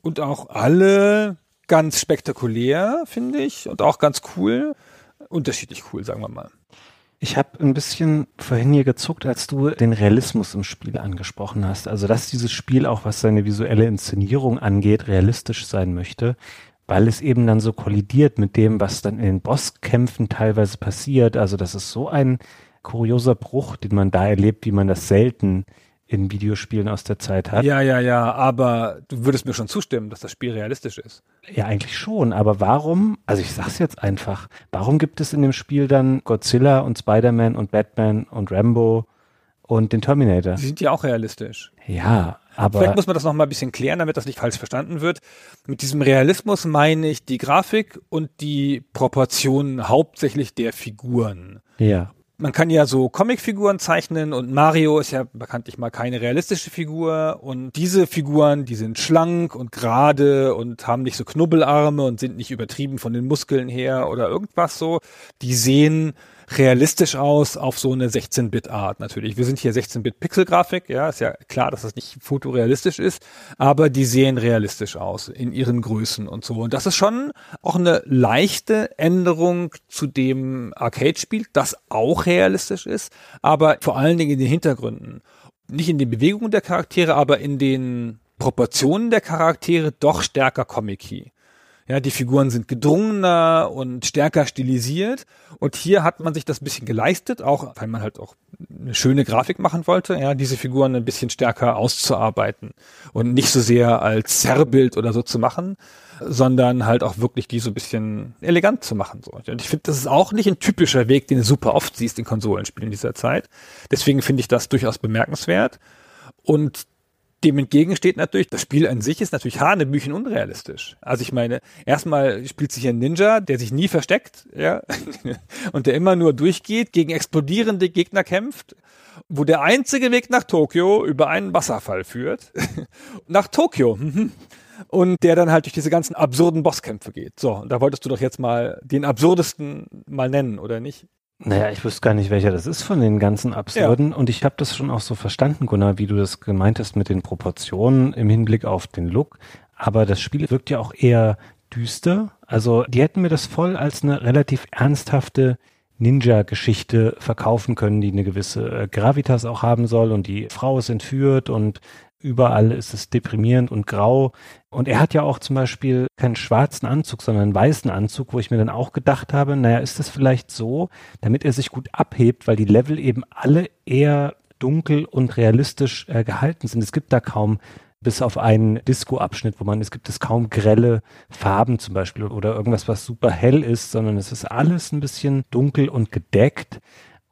und auch alle ganz spektakulär, finde ich, und auch ganz cool. Unterschiedlich cool, sagen wir mal. Ich habe ein bisschen vorhin hier gezuckt, als du den Realismus im Spiel angesprochen hast. Also, dass dieses Spiel auch, was seine visuelle Inszenierung angeht, realistisch sein möchte, weil es eben dann so kollidiert mit dem, was dann in den Bosskämpfen teilweise passiert. Also, das ist so ein kurioser Bruch, den man da erlebt, wie man das selten in Videospielen aus der Zeit hat. Ja, ja, ja, aber du würdest mir schon zustimmen, dass das Spiel realistisch ist. Ja, eigentlich schon. Aber warum, also ich sag's jetzt einfach, warum gibt es in dem Spiel dann Godzilla und Spider-Man und Batman und Rambo und den Terminator? Die sind ja auch realistisch. Ja, aber. Vielleicht muss man das noch mal ein bisschen klären, damit das nicht falsch verstanden wird. Mit diesem Realismus meine ich die Grafik und die Proportionen hauptsächlich der Figuren. Ja. Man kann ja so Comicfiguren zeichnen und Mario ist ja bekanntlich mal keine realistische Figur und diese Figuren, die sind schlank und gerade und haben nicht so Knubbelarme und sind nicht übertrieben von den Muskeln her oder irgendwas so. Die sehen realistisch aus auf so eine 16-Bit-Art natürlich. Wir sind hier 16-Bit-Pixel-Grafik, ja, ist ja klar, dass das nicht fotorealistisch ist, aber die sehen realistisch aus in ihren Größen und so. Und das ist schon auch eine leichte Änderung zu dem Arcade-Spiel, das auch realistisch ist, aber vor allen Dingen in den Hintergründen. Nicht in den Bewegungen der Charaktere, aber in den Proportionen der Charaktere doch stärker comic-y. Ja, die Figuren sind gedrungener und stärker stilisiert. Und hier hat man sich das ein bisschen geleistet, auch weil man halt auch eine schöne Grafik machen wollte, ja, diese Figuren ein bisschen stärker auszuarbeiten und nicht so sehr als Zerrbild oder so zu machen, sondern halt auch wirklich die so ein bisschen elegant zu machen. So. Und ich finde, das ist auch nicht ein typischer Weg, den du super oft siehst in Konsolenspielen dieser Zeit. Deswegen finde ich das durchaus bemerkenswert. Und dem entgegensteht natürlich, das Spiel an sich ist natürlich hanebüchen unrealistisch. Also ich meine, erstmal spielt sich ein Ninja, der sich nie versteckt, ja, *laughs* und der immer nur durchgeht, gegen explodierende Gegner kämpft, wo der einzige Weg nach Tokio über einen Wasserfall führt. *laughs* nach Tokio. mhm. Und der dann halt durch diese ganzen absurden Bosskämpfe geht. So, und da wolltest du doch jetzt mal den absurdesten mal nennen, oder nicht? Naja, ich wüsste gar nicht, welcher das ist von den ganzen Absurden. Und ich habe das schon auch so verstanden, Gunnar, wie du das gemeint hast mit den Proportionen im Hinblick auf den Look. Aber das Spiel wirkt ja auch eher düster. Also die hätten mir das voll als eine relativ ernsthafte Ninja-Geschichte verkaufen können, die eine gewisse äh, Gravitas auch haben soll und die Frau ist entführt und überall ist es deprimierend und grau. Und er hat ja auch zum Beispiel keinen schwarzen Anzug, sondern einen weißen Anzug, wo ich mir dann auch gedacht habe, naja, ist das vielleicht so, damit er sich gut abhebt, weil die Level eben alle eher dunkel und realistisch äh, gehalten sind. Es gibt da kaum bis auf einen Disco-Abschnitt, wo man, es gibt es kaum grelle Farben zum Beispiel oder irgendwas, was super hell ist, sondern es ist alles ein bisschen dunkel und gedeckt.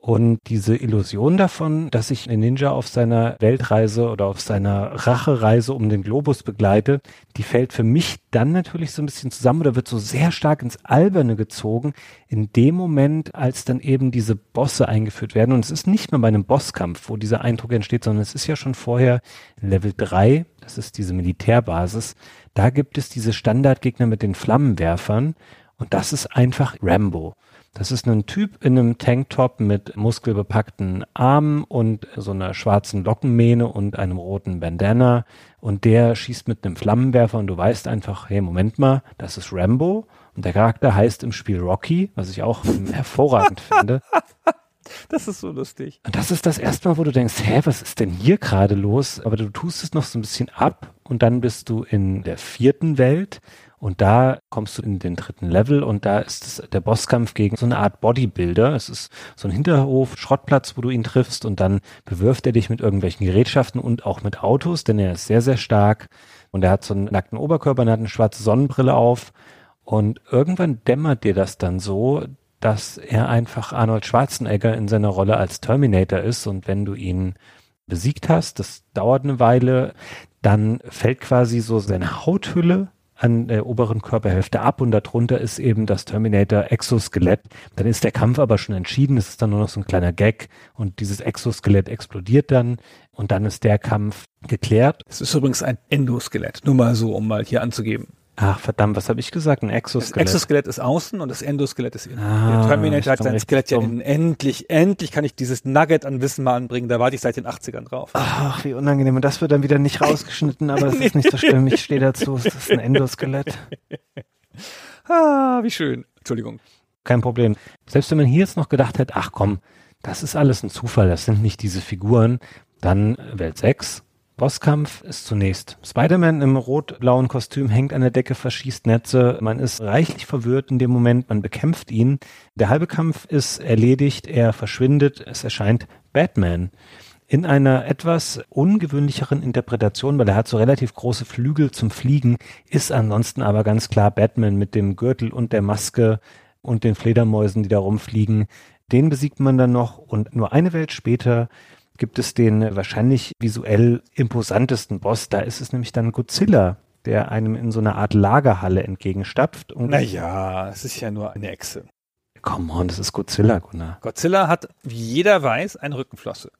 Und diese Illusion davon, dass ich einen Ninja auf seiner Weltreise oder auf seiner Rachereise um den Globus begleite, die fällt für mich dann natürlich so ein bisschen zusammen oder wird so sehr stark ins Alberne gezogen, in dem Moment, als dann eben diese Bosse eingeführt werden. Und es ist nicht mehr bei einem Bosskampf, wo dieser Eindruck entsteht, sondern es ist ja schon vorher Level 3, das ist diese Militärbasis, da gibt es diese Standardgegner mit den Flammenwerfern und das ist einfach Rambo. Das ist ein Typ in einem Tanktop mit muskelbepackten Armen und so einer schwarzen Lockenmähne und einem roten Bandana. Und der schießt mit einem Flammenwerfer und du weißt einfach, hey, Moment mal, das ist Rambo. Und der Charakter heißt im Spiel Rocky, was ich auch *laughs* hervorragend finde. Das ist so lustig. Und das ist das erste Mal, wo du denkst, hä, was ist denn hier gerade los? Aber du tust es noch so ein bisschen ab und dann bist du in der vierten Welt und da kommst du in den dritten Level und da ist es der Bosskampf gegen so eine Art Bodybuilder. Es ist so ein Hinterhof, Schrottplatz, wo du ihn triffst und dann bewirft er dich mit irgendwelchen Gerätschaften und auch mit Autos, denn er ist sehr, sehr stark und er hat so einen nackten Oberkörper und er hat eine schwarze Sonnenbrille auf Und irgendwann dämmert dir das dann so, dass er einfach Arnold Schwarzenegger in seiner Rolle als Terminator ist und wenn du ihn besiegt hast, das dauert eine Weile, dann fällt quasi so seine Hauthülle an der oberen Körperhälfte ab und darunter ist eben das Terminator Exoskelett. Dann ist der Kampf aber schon entschieden, es ist dann nur noch so ein kleiner Gag und dieses Exoskelett explodiert dann und dann ist der Kampf geklärt. Es ist übrigens ein Endoskelett, nur mal so, um mal hier anzugeben. Ach verdammt, was habe ich gesagt? Ein Exoskelett. Das Exoskelett ist außen und das Endoskelett ist innen. Ah, der Terminator hat sein Skelett ja innen. Endlich, endlich kann ich dieses Nugget an Wissen mal anbringen. Da warte ich seit den 80ern drauf. Ach, wie unangenehm. Und das wird dann wieder nicht rausgeschnitten, aber das ist nicht so schlimm. Ich stehe dazu. Es ist ein Endoskelett. *laughs* Ah, wie schön. Entschuldigung. Kein Problem. Selbst wenn man hier jetzt noch gedacht hätte, ach komm, das ist alles ein Zufall, das sind nicht diese Figuren, dann Welt 6. Bosskampf ist zunächst Spider-Man im rot-blauen Kostüm hängt an der Decke, verschießt Netze. Man ist reichlich verwirrt in dem Moment, man bekämpft ihn. Der halbe Kampf ist erledigt, er verschwindet, es erscheint Batman in einer etwas ungewöhnlicheren Interpretation, weil er hat so relativ große Flügel zum Fliegen, ist ansonsten aber ganz klar Batman mit dem Gürtel und der Maske und den Fledermäusen, die da rumfliegen. Den besiegt man dann noch und nur eine Welt später gibt es den wahrscheinlich visuell imposantesten Boss. Da ist es nämlich dann Godzilla, der einem in so einer Art Lagerhalle entgegenstapft. Und Naja, es ist ja nur eine Echse. come on, das ist Godzilla, Gunnar. Godzilla hat, wie jeder weiß, eine Rückenflosse.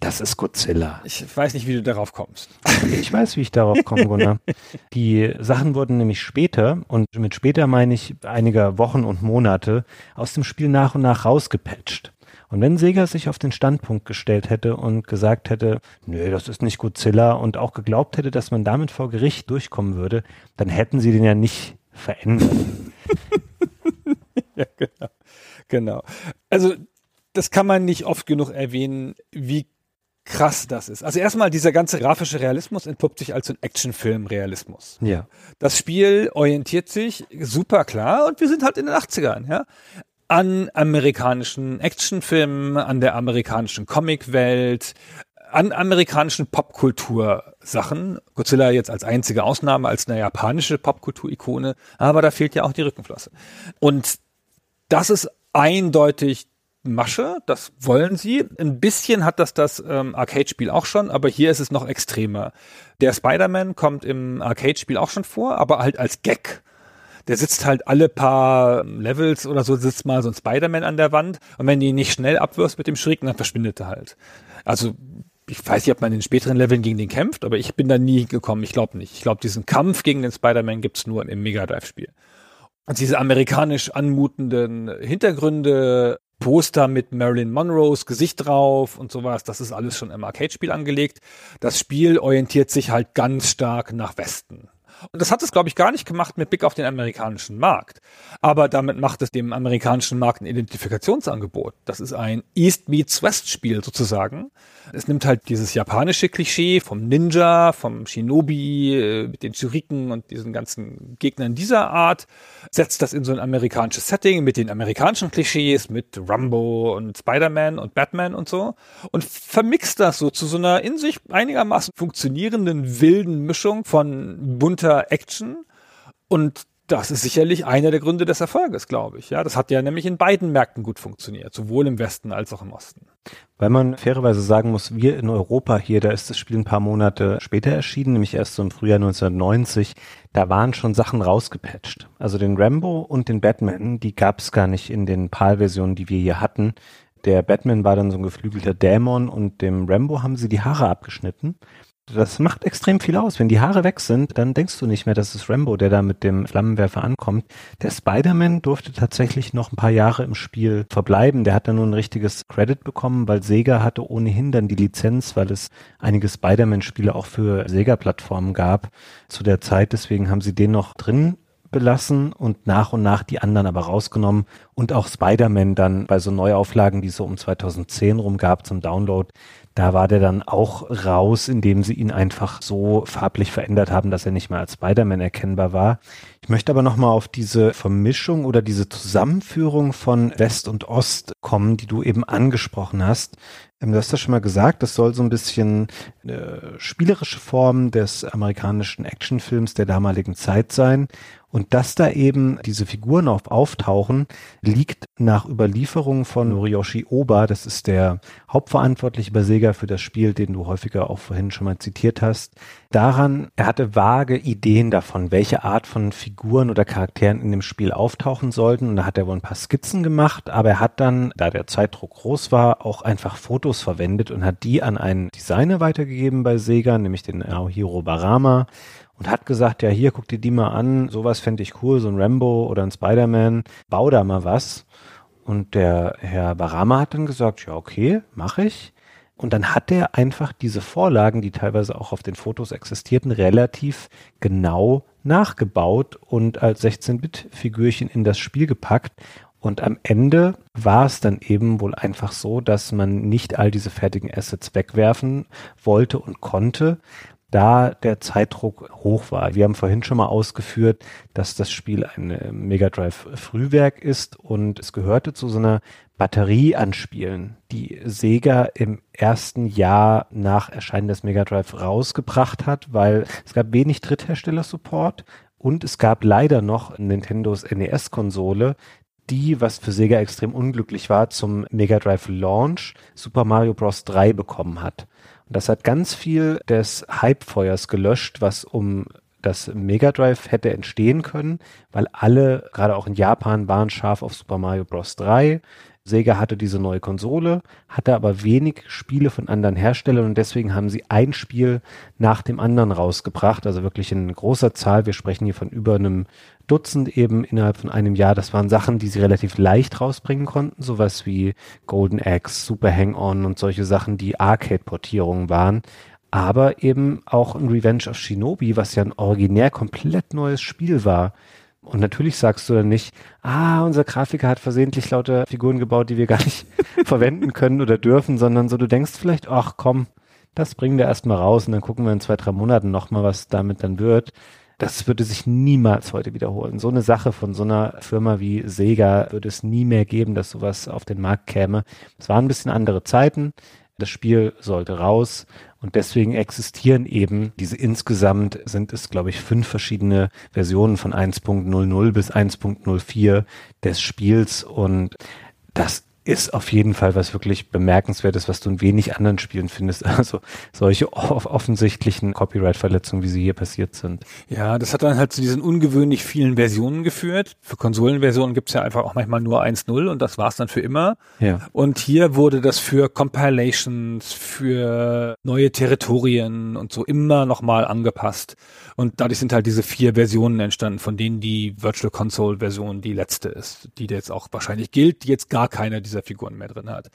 Das ist Godzilla. Ich weiß nicht, wie du darauf kommst. *laughs* Ich weiß, wie ich darauf komme, Gunnar. *laughs* Die Sachen wurden nämlich später, und mit später meine ich einiger Wochen und Monate, aus dem Spiel nach und nach rausgepatcht. Und wenn Sega sich auf den Standpunkt gestellt hätte und gesagt hätte, nö, das ist nicht Godzilla und auch geglaubt hätte, dass man damit vor Gericht durchkommen würde, dann hätten sie den ja nicht verändert. *laughs* ja, genau. Genau. Also, das kann man nicht oft genug erwähnen, wie krass das ist. Also erstmal, dieser ganze grafische Realismus entpuppt sich als ein Actionfilm-Realismus. Ja. Das Spiel orientiert sich super klar und wir sind halt in den 80ern, ja. An amerikanischen Actionfilmen, an der amerikanischen Comicwelt, an amerikanischen Popkultursachen. Godzilla jetzt als einzige Ausnahme, als eine japanische Popkultur-Ikone, aber da fehlt ja auch die Rückenflosse. Und das ist eindeutig Masche, das wollen sie. Ein bisschen hat das das ähm, Arcade-Spiel auch schon, aber hier ist es noch extremer. Der Spider-Man kommt im Arcade-Spiel auch schon vor, aber halt als Gag. Der sitzt halt alle paar Levels oder so, sitzt mal so ein Spider-Man an der Wand und wenn du ihn nicht schnell abwirfst mit dem Schrägen, dann verschwindet er halt. Also ich weiß nicht, ob man in den späteren Leveln gegen den kämpft, aber ich bin da nie gekommen. Ich glaube nicht. Ich glaube, diesen Kampf gegen den Spider-Man gibt's nur im Mega Drive-Spiel. Und diese amerikanisch anmutenden Hintergründe, Poster mit Marilyn Monroes Gesicht drauf und sowas, das ist alles schon im Arcade-Spiel angelegt. Das Spiel orientiert sich halt ganz stark nach Westen. Und das hat es, glaube ich, gar nicht gemacht mit Blick auf den amerikanischen Markt. Aber damit macht es dem amerikanischen Markt ein Identifikationsangebot. Das ist ein East meets West Spiel sozusagen. Es nimmt halt dieses japanische Klischee vom Ninja, vom Shinobi, äh, mit den Shuriken und diesen ganzen Gegnern dieser Art, setzt das in so ein amerikanisches Setting mit den amerikanischen Klischees, mit Rambo und Spider-Man und Batman und so und vermixt das so zu so einer in sich einigermaßen funktionierenden wilden Mischung von bunter Action und das ist sicherlich einer der Gründe des Erfolges, glaube ich. Ja, das hat ja nämlich in beiden Märkten gut funktioniert, sowohl im Westen als auch im Osten. Weil man fairerweise sagen muss, wir in Europa hier, da ist das Spiel ein paar Monate später erschienen, nämlich erst so im Frühjahr 1990, da waren schon Sachen rausgepatcht. Also den Rambo und den Batman, die gab es gar nicht in den PAL-Versionen, die wir hier hatten. Der Batman war dann so ein geflügelter Dämon und dem Rambo haben sie die Haare abgeschnitten. Das macht extrem viel aus. Wenn die Haare weg sind, dann denkst du nicht mehr, das ist Rambo, der da mit dem Flammenwerfer ankommt. Der Spider-Man durfte tatsächlich noch ein paar Jahre im Spiel verbleiben. Der hat dann nur ein richtiges Credit bekommen, weil Sega hatte ohnehin dann die Lizenz, weil es einige Spider-Man-Spiele auch für Sega-Plattformen gab zu der Zeit. Deswegen haben sie den noch drin belassen und nach und nach die anderen aber rausgenommen und auch Spider-Man dann bei so Neuauflagen, die es so um 2010 rum gab zum Download, da war der dann auch raus, indem sie ihn einfach so farblich verändert haben, dass er nicht mehr als Spider-Man erkennbar war. Ich möchte aber nochmal auf diese Vermischung oder diese Zusammenführung von West und Ost kommen, die du eben angesprochen hast. Ähm, Du hast ja schon mal gesagt, das soll so ein bisschen äh, spielerische Form des amerikanischen Actionfilms der damaligen Zeit sein. Und dass da eben diese Figuren auf auftauchen, liegt nach Überlieferungen von Noriyoshi Oba, das ist der Hauptverantwortliche bei Sega für das Spiel, den du häufiger auch vorhin schon mal zitiert hast, daran, er hatte vage Ideen davon, welche Art von Figuren oder Charakteren in dem Spiel auftauchen sollten. Und da hat er wohl ein paar Skizzen gemacht, aber er hat dann, da der Zeitdruck groß war, auch einfach Fotos verwendet und hat die an einen Designer weitergegeben bei Sega, nämlich den Aohiro Barama und hat gesagt, ja, hier, guck dir die mal an, sowas fände ich cool, so ein Rambo oder ein Spider-Man, bau da mal was. Und der Herr Barama hat dann gesagt, ja, okay, mache ich. Und dann hat er einfach diese Vorlagen, die teilweise auch auf den Fotos existierten, relativ genau nachgebaut und als 16-Bit-Figürchen in das Spiel gepackt. Und am Ende war es dann eben wohl einfach so, dass man nicht all diese fertigen Assets wegwerfen wollte und konnte, da der Zeitdruck hoch war. Wir haben vorhin schon mal ausgeführt, dass das Spiel ein äh, Mega Drive Frühwerk ist und es gehörte zu so einer Batterie an Spielen, die Sega im ersten Jahr nach Erscheinen des Mega Drive rausgebracht hat, weil es gab wenig Dritthersteller-Support und es gab leider noch Nintendos NES-Konsole, die, was für Sega extrem unglücklich war, zum Mega Drive Launch Super Mario Bros. 3 bekommen hat. Das hat ganz viel des Hypefeuers gelöscht, was um das Mega Drive hätte entstehen können, weil alle, gerade auch in Japan, waren scharf auf Super Mario Bros. 3. Sega hatte diese neue Konsole, hatte aber wenig Spiele von anderen Herstellern und deswegen haben sie ein Spiel nach dem anderen rausgebracht, also wirklich in großer Zahl. Wir sprechen hier von über einem Dutzend eben innerhalb von einem Jahr. Das waren Sachen, die sie relativ leicht rausbringen konnten, sowas wie Golden Axe, Super Hang-On und solche Sachen, die Arcade-Portierungen waren. Aber eben auch ein Revenge of Shinobi, was ja ein originär komplett neues Spiel war. Und natürlich sagst du dann nicht, ah, unser Grafiker hat versehentlich lauter Figuren gebaut, die wir gar nicht *laughs* verwenden können oder dürfen, sondern so, du denkst vielleicht, ach komm, das bringen wir erstmal raus und dann gucken wir in zwei, drei Monaten nochmal, was damit dann wird das würde sich niemals heute wiederholen. So eine Sache von so einer Firma wie Sega würde es nie mehr geben, dass sowas auf den Markt käme. Es waren ein bisschen andere Zeiten. Das Spiel sollte raus und deswegen existieren eben diese insgesamt sind es, glaube ich, fünf verschiedene Versionen von 1.00 bis 1.04 des Spiels und das ist auf jeden Fall was wirklich bemerkenswertes, was du in wenig anderen Spielen findest. *laughs* Also solche off offensichtlichen Copyright-Verletzungen, wie sie hier passiert sind. Ja, das hat dann halt zu diesen ungewöhnlich vielen Versionen geführt. Für Konsolenversionen gibt's ja einfach auch manchmal nur 1.0 und das war's dann für immer. Ja. Und hier wurde das für Compilations, für neue Territorien und so immer nochmal angepasst. Und dadurch sind halt diese vier Versionen entstanden, von denen die Virtual Console Version die letzte ist, die jetzt auch wahrscheinlich gilt, die jetzt gar keine dieser Figuren mehr drin hat.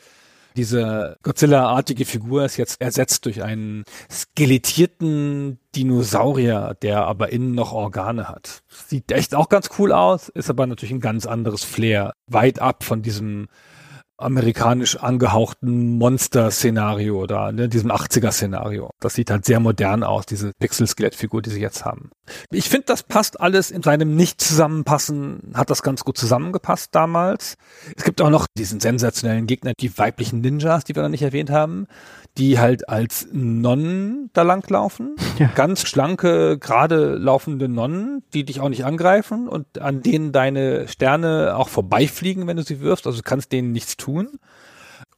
Diese Godzilla-artige Figur ist jetzt ersetzt durch einen skelettierten Dinosaurier, der aber innen noch Organe hat. Sieht echt auch ganz cool aus, ist aber natürlich ein ganz anderes Flair. Weit ab von diesem amerikanisch angehauchten Monster-Szenario da, ne, diesem 80er-Szenario. Das sieht halt sehr modern aus, diese Pixel-Skelettfigur, die sie jetzt haben. Ich finde, das passt alles in seinem Nicht-Zusammenpassen, hat das ganz gut zusammengepasst damals. Es gibt auch noch diesen sensationellen Gegner, die weiblichen Ninjas, die wir noch nicht erwähnt haben, die halt als Nonnen da langlaufen. Ja. Ganz schlanke, gerade laufende Nonnen, die dich auch nicht angreifen und an denen deine Sterne auch vorbeifliegen, wenn du sie wirfst. Also du kannst denen nichts tun.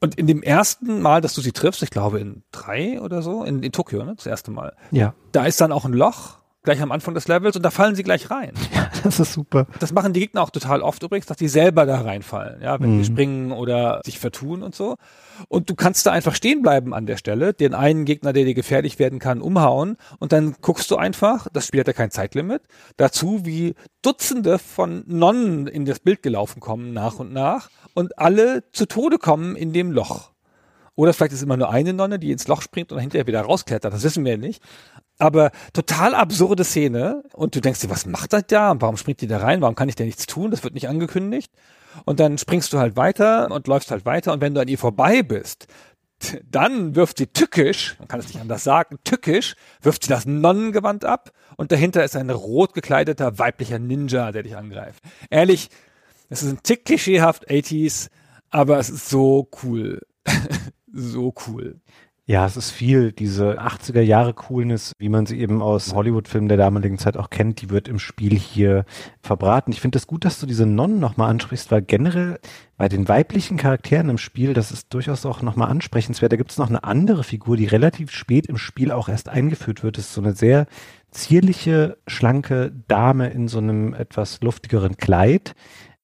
Und in dem ersten Mal, dass du sie triffst, ich glaube in drei oder so, in, in Tokio, ne, das erste Mal. Ja. Da ist dann auch ein Loch gleich am Anfang des Levels und da fallen sie gleich rein. *laughs* Ja, das ist super. Das machen die Gegner auch total oft übrigens, dass die selber da reinfallen, ja, wenn mhm. die springen oder sich vertun und so. Und du kannst da einfach stehen bleiben an der Stelle, den einen Gegner, der dir gefährlich werden kann, umhauen und dann guckst du einfach, das Spiel hat ja kein Zeitlimit, dazu, wie Dutzende von Nonnen in das Bild gelaufen kommen nach und nach und alle zu Tode kommen in dem Loch. Oder vielleicht ist immer nur eine Nonne, die ins Loch springt und hinterher wieder rausklettert. Das wissen wir nicht. Aber total absurde Szene. Und du denkst dir, was macht das da? Warum springt die da rein? Warum kann ich da nichts tun? Das wird nicht angekündigt. Und dann springst du halt weiter und läufst halt weiter. Und wenn du an ihr vorbei bist, dann wirft sie tückisch, man kann es nicht anders sagen, tückisch, wirft sie das Nonnengewand ab und dahinter ist ein rot gekleideter weiblicher Ninja, der dich angreift. Ehrlich, es ist ein Tick klischeehaft 80s, aber es ist so cool. *laughs* so cool. Ja, es ist viel. Diese 80er Jahre Coolness, wie man sie eben aus Hollywood-Filmen der damaligen Zeit auch kennt, die wird im Spiel hier verbraten. Ich finde es das gut, dass du diese Nonnen nochmal ansprichst, weil generell bei den weiblichen Charakteren im Spiel, das ist durchaus auch nochmal ansprechenswert. Da gibt es noch eine andere Figur, die relativ spät im Spiel auch erst eingeführt wird. Das ist so eine sehr zierliche, schlanke Dame in so einem etwas luftigeren Kleid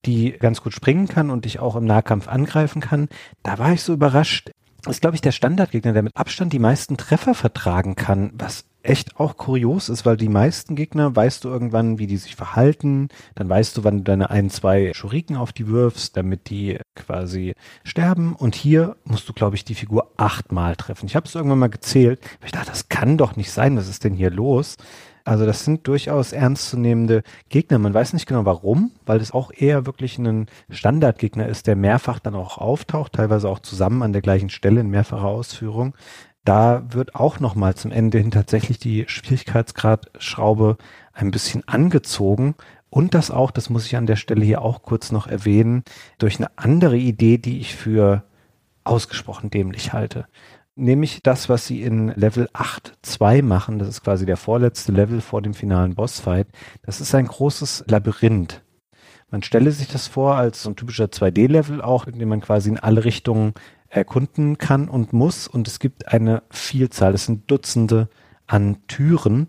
die ganz gut springen kann und dich auch im Nahkampf angreifen kann. Da war ich so überrascht ist, glaube ich, der Standardgegner, der mit Abstand die meisten Treffer vertragen kann, was echt auch kurios ist, weil die meisten Gegner weißt du irgendwann, wie die sich verhalten, dann weißt du, wann du deine ein, zwei Schuriken auf die wirfst, damit die quasi sterben und hier musst du, glaube ich, die Figur achtmal treffen. Ich habe es irgendwann mal gezählt, ich dachte, das kann doch nicht sein, was ist denn hier los? Also das sind durchaus ernstzunehmende Gegner. Man weiß nicht genau warum, weil es auch eher wirklich ein Standardgegner ist, der mehrfach dann auch auftaucht, teilweise auch zusammen an der gleichen Stelle in mehrfacher Ausführung. Da wird auch nochmal zum Ende hin tatsächlich die Schwierigkeitsgradschraube ein bisschen angezogen. Und das auch, das muss ich an der Stelle hier auch kurz noch erwähnen, durch eine andere Idee, die ich für ausgesprochen dämlich halte nämlich das, was sie in Level 8.2 machen, das ist quasi der vorletzte Level vor dem finalen Bossfight, das ist ein großes Labyrinth. Man stelle sich das vor als so ein typischer 2D-Level auch, in dem man quasi in alle Richtungen erkunden kann und muss und es gibt eine Vielzahl, es sind Dutzende an Türen,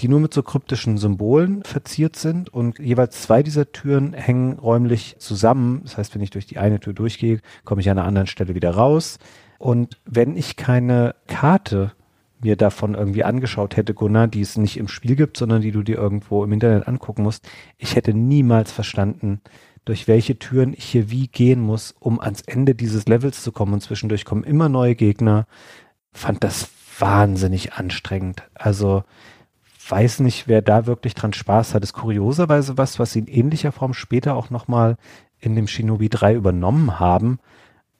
die nur mit so kryptischen Symbolen verziert sind und jeweils zwei dieser Türen hängen räumlich zusammen. Das heißt, wenn ich durch die eine Tür durchgehe, komme ich an einer anderen Stelle wieder raus. Und wenn ich keine Karte mir davon irgendwie angeschaut hätte, Gunnar, die es nicht im Spiel gibt, sondern die du dir irgendwo im Internet angucken musst, ich hätte niemals verstanden, durch welche Türen ich hier wie gehen muss, um ans Ende dieses Levels zu kommen. Und zwischendurch kommen immer neue Gegner. Fand das wahnsinnig anstrengend. Also weiß nicht, wer da wirklich dran Spaß hat. ist kurioserweise was, was sie in ähnlicher Form später auch nochmal in dem Shinobi 3 übernommen haben.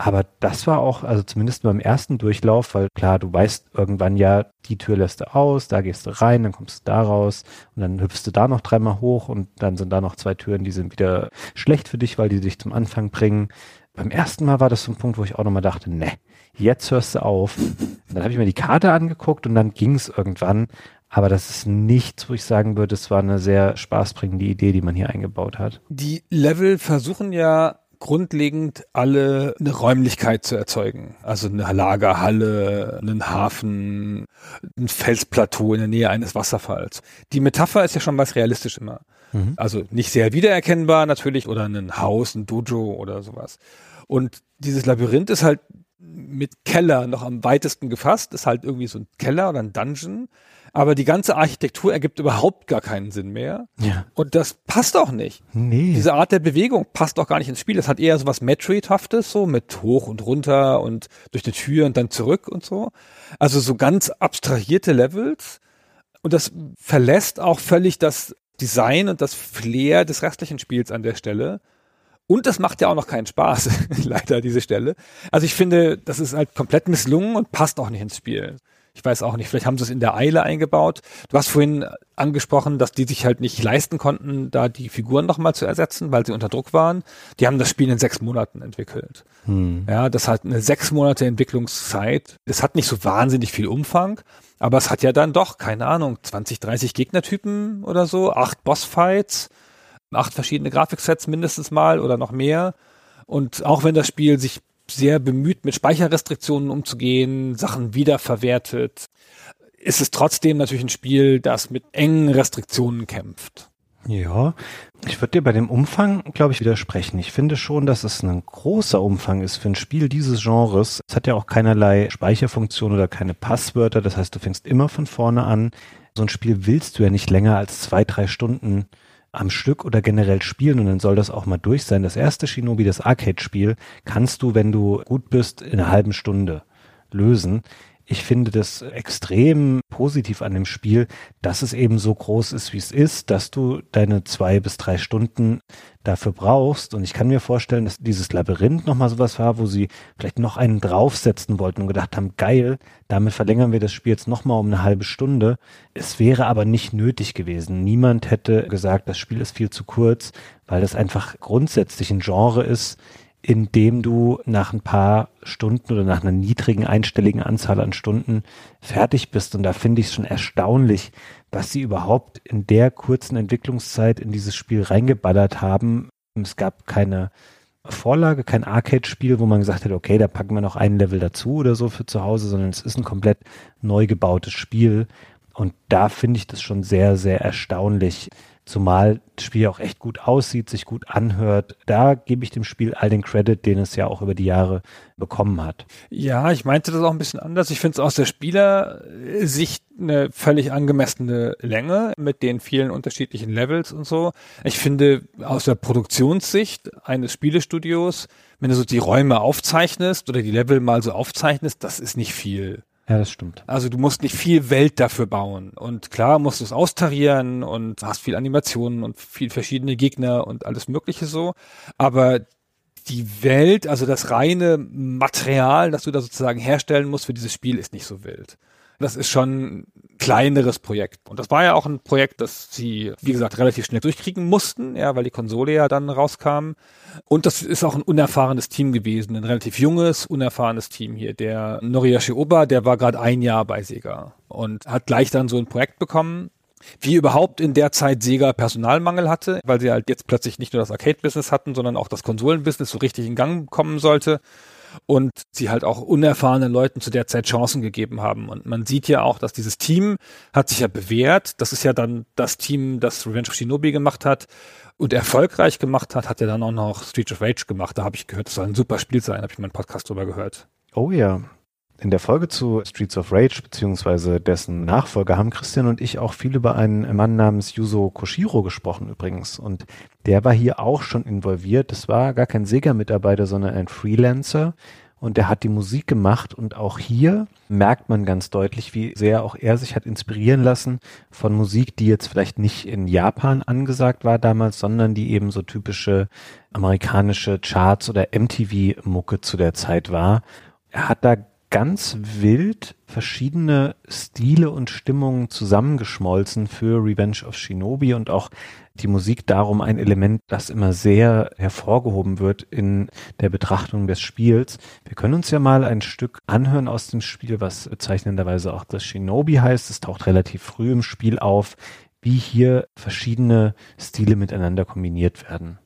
Aber das war auch, also zumindest beim ersten Durchlauf, weil klar, du weißt irgendwann ja, die Tür lässt du aus, da gehst du rein, dann kommst du da raus und dann hüpfst du da noch dreimal hoch und dann sind da noch zwei Türen, die sind wieder schlecht für dich, weil die dich zum Anfang bringen. Beim ersten Mal war das so ein Punkt, wo ich auch nochmal dachte, ne, jetzt hörst du auf. Und dann habe ich mir die Karte angeguckt und dann ging es irgendwann. Aber das ist nichts, wo ich sagen würde, es war eine sehr spaßbringende Idee, die man hier eingebaut hat. Die Level versuchen ja grundlegend alle eine Räumlichkeit zu erzeugen. Also eine Lagerhalle, einen Hafen, ein Felsplateau in der Nähe eines Wasserfalls. Die Metapher ist ja schon was realistisch immer. Mhm. Also nicht sehr wiedererkennbar natürlich oder ein Haus, ein Dojo oder sowas. Und dieses Labyrinth ist halt mit Keller noch am weitesten gefasst, ist halt irgendwie so ein Keller oder ein Dungeon aber die ganze Architektur ergibt überhaupt gar keinen Sinn mehr. Ja. Und das passt auch nicht. Nee. Diese Art der Bewegung passt auch gar nicht ins Spiel. Das hat eher so was Metroid-haftes, so mit hoch und runter und durch die Tür und dann zurück und so. Also so ganz abstrahierte Levels. Und das verlässt auch völlig das Design und das Flair des restlichen Spiels an der Stelle. Und das macht ja auch noch keinen Spaß, *laughs* leider, diese Stelle. Also ich finde, das ist halt komplett misslungen und passt auch nicht ins Spiel. Ich weiß auch nicht, vielleicht haben sie es in der Eile eingebaut. Du hast vorhin angesprochen, dass die sich halt nicht leisten konnten, da die Figuren nochmal zu ersetzen, weil sie unter Druck waren. Die haben das Spiel in sechs Monaten entwickelt. Hm. Ja, das hat eine sechs Monate Entwicklungszeit. Das hat nicht so wahnsinnig viel Umfang, aber es hat ja dann doch, keine Ahnung, 20, 30 Gegnertypen oder so, acht Bossfights, acht verschiedene Grafiksets mindestens mal oder noch mehr. Und auch wenn das Spiel sich sehr bemüht, mit Speicherrestriktionen umzugehen, Sachen wiederverwertet, ist es trotzdem natürlich ein Spiel, das mit engen Restriktionen kämpft. Ja, ich würde dir bei dem Umfang, glaube ich, widersprechen. Ich finde schon, dass es ein großer Umfang ist für ein Spiel dieses Genres. Es hat ja auch keinerlei Speicherfunktion oder keine Passwörter. Das heißt, du fängst immer von vorne an. So ein Spiel willst du ja nicht länger als zwei, drei Stunden am Stück oder generell spielen und dann soll das auch mal durch sein. Das erste Shinobi, das Arcade-Spiel, kannst du, wenn du gut bist, in einer halben Stunde lösen ich finde das extrem positiv an dem Spiel, dass es eben so groß ist, wie es ist, dass du deine zwei bis drei Stunden dafür brauchst. Und ich kann mir vorstellen, dass dieses Labyrinth nochmal sowas war, wo sie vielleicht noch einen draufsetzen wollten und gedacht haben, geil, damit verlängern wir das Spiel jetzt nochmal um eine halbe Stunde. Es wäre aber nicht nötig gewesen. Niemand hätte gesagt, das Spiel ist viel zu kurz, weil das einfach grundsätzlich ein Genre ist, in dem du nach ein paar Stunden oder nach einer niedrigen einstelligen Anzahl an Stunden fertig bist. Und da finde ich es schon erstaunlich, was sie überhaupt in der kurzen Entwicklungszeit in dieses Spiel reingeballert haben. Es gab keine Vorlage, kein Arcade-Spiel, wo man gesagt hätte, okay, da packen wir noch ein Level dazu oder so für zu Hause, sondern es ist ein komplett neu gebautes Spiel. Und da finde ich das schon sehr, sehr erstaunlich, Zumal das Spiel auch echt gut aussieht, sich gut anhört. Da gebe ich dem Spiel all den Credit, den es ja auch über die Jahre bekommen hat. Ja, ich meinte das auch ein bisschen anders. Ich finde es aus der Spielersicht eine völlig angemessene Länge mit den vielen unterschiedlichen Levels und so. Ich finde aus der Produktionssicht eines Spielestudios, wenn du so die Räume aufzeichnest oder die Level mal so aufzeichnest, das ist nicht viel. Ja, das stimmt. Also du musst nicht viel Welt dafür bauen. Und klar musst du es austarieren und hast viel Animationen und viel verschiedene Gegner und alles Mögliche so. Aber die Welt, also das reine Material, das du da sozusagen herstellen musst für dieses Spiel, ist nicht so wild. Das ist schon kleineres Projekt. Und das war ja auch ein Projekt, das sie, wie gesagt, relativ schnell durchkriegen mussten, ja, weil die Konsole ja dann rauskam. Und das ist auch ein unerfahrenes Team gewesen, ein relativ junges, unerfahrenes Team hier. Der Noriyashi Oba, der war gerade ein Jahr bei Sega und hat gleich dann so ein Projekt bekommen, wie überhaupt in der Zeit Sega Personalmangel hatte, weil sie halt jetzt plötzlich nicht nur das Arcade-Business hatten, sondern auch das Konsolen-Business so richtig in Gang kommen sollte und sie halt auch unerfahrenen Leuten zu der Zeit Chancen gegeben haben. Und man sieht ja auch, dass dieses Team hat sich ja bewährt. Das ist ja dann das Team, das Revenge of Shinobi gemacht hat und erfolgreich gemacht hat, hat er dann auch noch Street of Rage gemacht. Da habe ich gehört, das soll ein super Spiel sein, habe ich meinen Podcast drüber gehört. Oh ja. In der Folge zu Streets of Rage beziehungsweise dessen Nachfolger haben Christian und ich auch viel über einen Mann namens Yuzo Koshiro gesprochen übrigens. Und der war hier auch schon involviert. Das war gar kein Sega-Mitarbeiter, sondern ein Freelancer. Und der hat die Musik gemacht und auch hier merkt man ganz deutlich, wie sehr auch er sich hat inspirieren lassen von Musik, die jetzt vielleicht nicht in Japan angesagt war damals, sondern die eben so typische amerikanische Charts oder MTV-Mucke zu der Zeit war. Er hat da ganz wild verschiedene Stile und Stimmungen zusammengeschmolzen für Revenge of Shinobi und auch die Musik darum ein Element, das immer sehr hervorgehoben wird in der Betrachtung des Spiels. Wir können uns ja mal ein Stück anhören aus dem Spiel, was bezeichnenderweise auch das Shinobi heißt. Es taucht relativ früh im Spiel auf, wie hier verschiedene Stile miteinander kombiniert werden.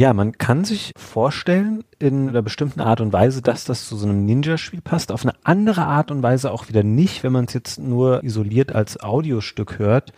Ja, man kann sich vorstellen in einer bestimmten Art und Weise, dass das zu so einem Ninja-Spiel passt. Auf eine andere Art und Weise auch wieder nicht, wenn man es jetzt nur isoliert als Audiostück hört.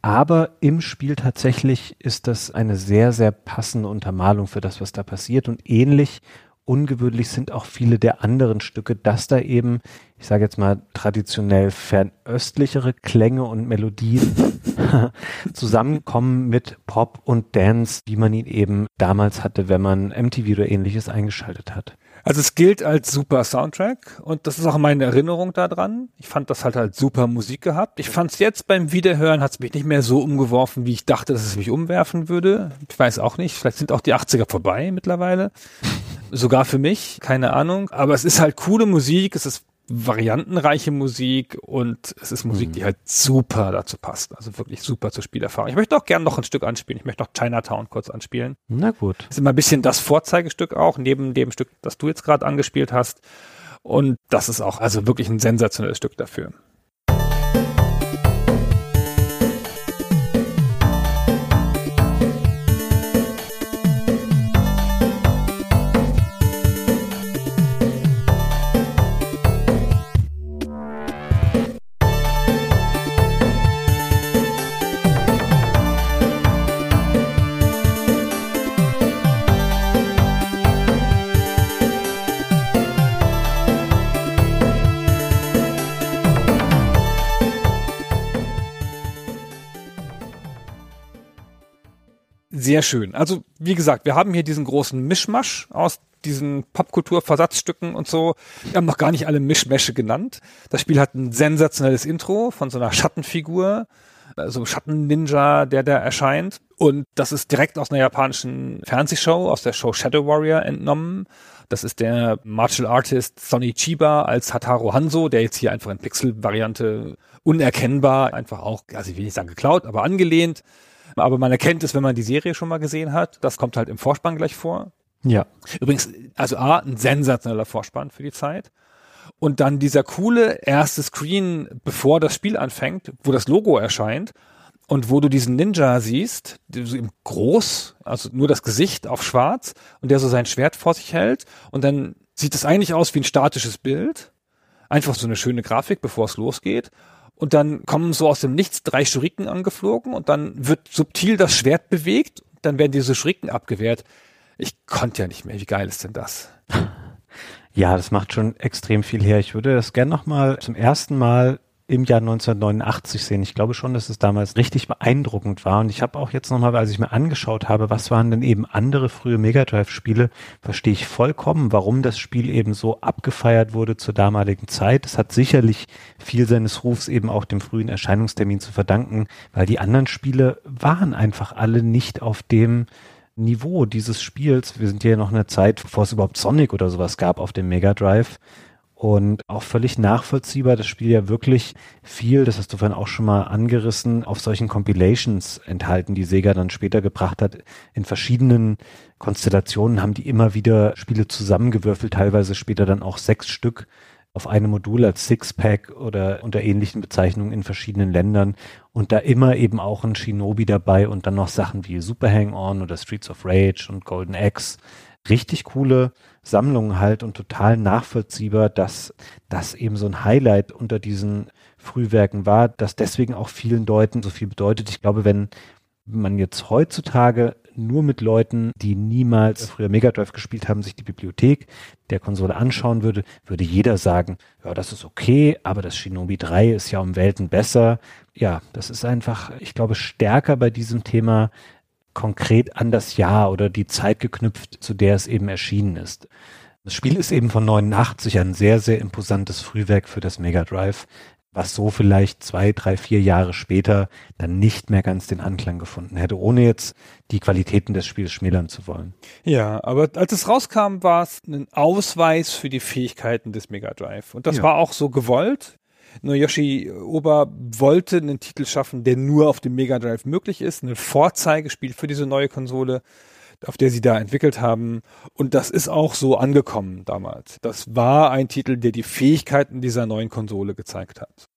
Aber im Spiel tatsächlich ist das eine sehr, sehr passende Untermalung für das, was da passiert. Und ähnlich ungewöhnlich sind auch viele der anderen Stücke, dass da eben, ich sage jetzt mal, traditionell fernöstlichere Klänge und Melodien *laughs* zusammenkommen mit Pop und Dance, wie man ihn eben damals hatte, wenn man MTV oder ähnliches eingeschaltet hat. Also es gilt als super Soundtrack und das ist auch meine Erinnerung daran. Ich fand das halt halt super Musik gehabt. Ich fand es jetzt beim Wiederhören hat es mich nicht mehr so umgeworfen, wie ich dachte, dass es mich umwerfen würde. Ich weiß auch nicht. Vielleicht sind auch die 80er vorbei mittlerweile. *laughs* Sogar für mich, keine Ahnung. Aber es ist halt coole Musik, es ist variantenreiche Musik und es ist Musik, mhm. die halt super dazu passt. Also wirklich super zur Spielerfahrung. Ich möchte auch gern noch ein Stück anspielen. Ich möchte noch Chinatown kurz anspielen. Na gut. Das ist immer ein bisschen das Vorzeigestück auch, neben dem Stück, das du jetzt gerade angespielt hast. Und das ist auch also wirklich ein sensationelles Stück dafür. Sehr schön. Also, wie gesagt, wir haben hier diesen großen Mischmasch aus diesen Popkultur-Versatzstücken und so. Wir haben noch gar nicht alle Mischmäsche genannt. Das Spiel hat ein sensationelles Intro von so einer Schattenfigur, so also Schatten-Ninja, der da erscheint. Und das ist direkt aus einer japanischen Fernsehshow, aus der Show Shadow Warrior entnommen. Das ist der Martial Artist Sonny Chiba als Hataro Hanzo, der jetzt hier einfach in Pixel-Variante unerkennbar einfach auch, also ich will nicht sagen geklaut, aber angelehnt. Aber man erkennt es, wenn man die Serie schon mal gesehen hat. Das kommt halt im Vorspann gleich vor. Ja. Übrigens, also A, ein sensationeller Vorspann für die Zeit. Und dann dieser coole erste Screen, bevor das Spiel anfängt, wo das Logo erscheint und wo du diesen Ninja siehst, groß, also nur das Gesicht auf schwarz und der so sein Schwert vor sich hält und dann sieht es eigentlich aus wie ein statisches Bild. Einfach so eine schöne Grafik, bevor es losgeht. Und dann kommen so aus dem Nichts drei Schuriken angeflogen und dann wird subtil das Schwert bewegt, dann werden diese Schuriken abgewehrt. Ich konnte ja nicht mehr. Wie geil ist denn das? *laughs* Ja, das macht schon extrem viel her. Ich würde das gerne nochmal zum ersten Mal im Jahr 1989 sehen. Ich glaube schon, dass es damals richtig beeindruckend war. Und ich habe auch jetzt nochmal, als ich mir angeschaut habe, was waren denn eben andere frühe Mega Drive-Spiele, verstehe ich vollkommen, warum das Spiel eben so abgefeiert wurde zur damaligen Zeit. Es hat sicherlich viel seines Rufs eben auch dem frühen Erscheinungstermin zu verdanken, weil die anderen Spiele waren einfach alle nicht auf dem Niveau dieses Spiels. Wir sind ja noch in einer Zeit, bevor es überhaupt Sonic oder sowas gab auf dem Mega Drive. Und auch völlig nachvollziehbar, das Spiel ja wirklich viel, das hast du vorhin auch schon mal angerissen, auf solchen Compilations enthalten, die Sega dann später gebracht hat. In verschiedenen Konstellationen haben die immer wieder Spiele zusammengewürfelt, teilweise später dann auch sechs Stück auf einem Modul als Sixpack oder unter ähnlichen Bezeichnungen in verschiedenen Ländern und da immer eben auch ein Shinobi dabei und dann noch Sachen wie Super Hang-On oder Streets of Rage und Golden Axe. Richtig coole Sammlungen halt und total nachvollziehbar, dass das eben so ein Highlight unter diesen Frühwerken war, dass deswegen auch vielen Leuten so viel bedeutet. Ich glaube, wenn man jetzt heutzutage nur mit Leuten, die niemals früher Mega Drive gespielt haben, sich die Bibliothek der Konsole anschauen würde, würde jeder sagen, ja, das ist okay, aber das Shinobi 3 ist ja um Welten besser. Ja, das ist einfach, ich glaube, stärker bei diesem Thema konkret an das Jahr oder die Zeit geknüpft, zu der es eben erschienen ist. Das Spiel ist eben von 89 ein sehr, sehr imposantes Frühwerk für das Mega Drive, was so vielleicht zwei, drei, vier Jahre später dann nicht mehr ganz den Anklang gefunden hätte, ohne jetzt die Qualitäten des Spiels schmälern zu wollen. Ja, aber als es rauskam, war es ein Ausweis für die Fähigkeiten des Mega Drive. Und das ja. war auch so gewollt. Noyoshi Oba wollte einen Titel schaffen, der nur auf dem Mega Drive möglich ist, ein Vorzeigespiel für diese neue Konsole, auf der sie da entwickelt haben. Und das ist auch so angekommen damals. Das war ein Titel, der die Fähigkeiten dieser neuen Konsole gezeigt hat.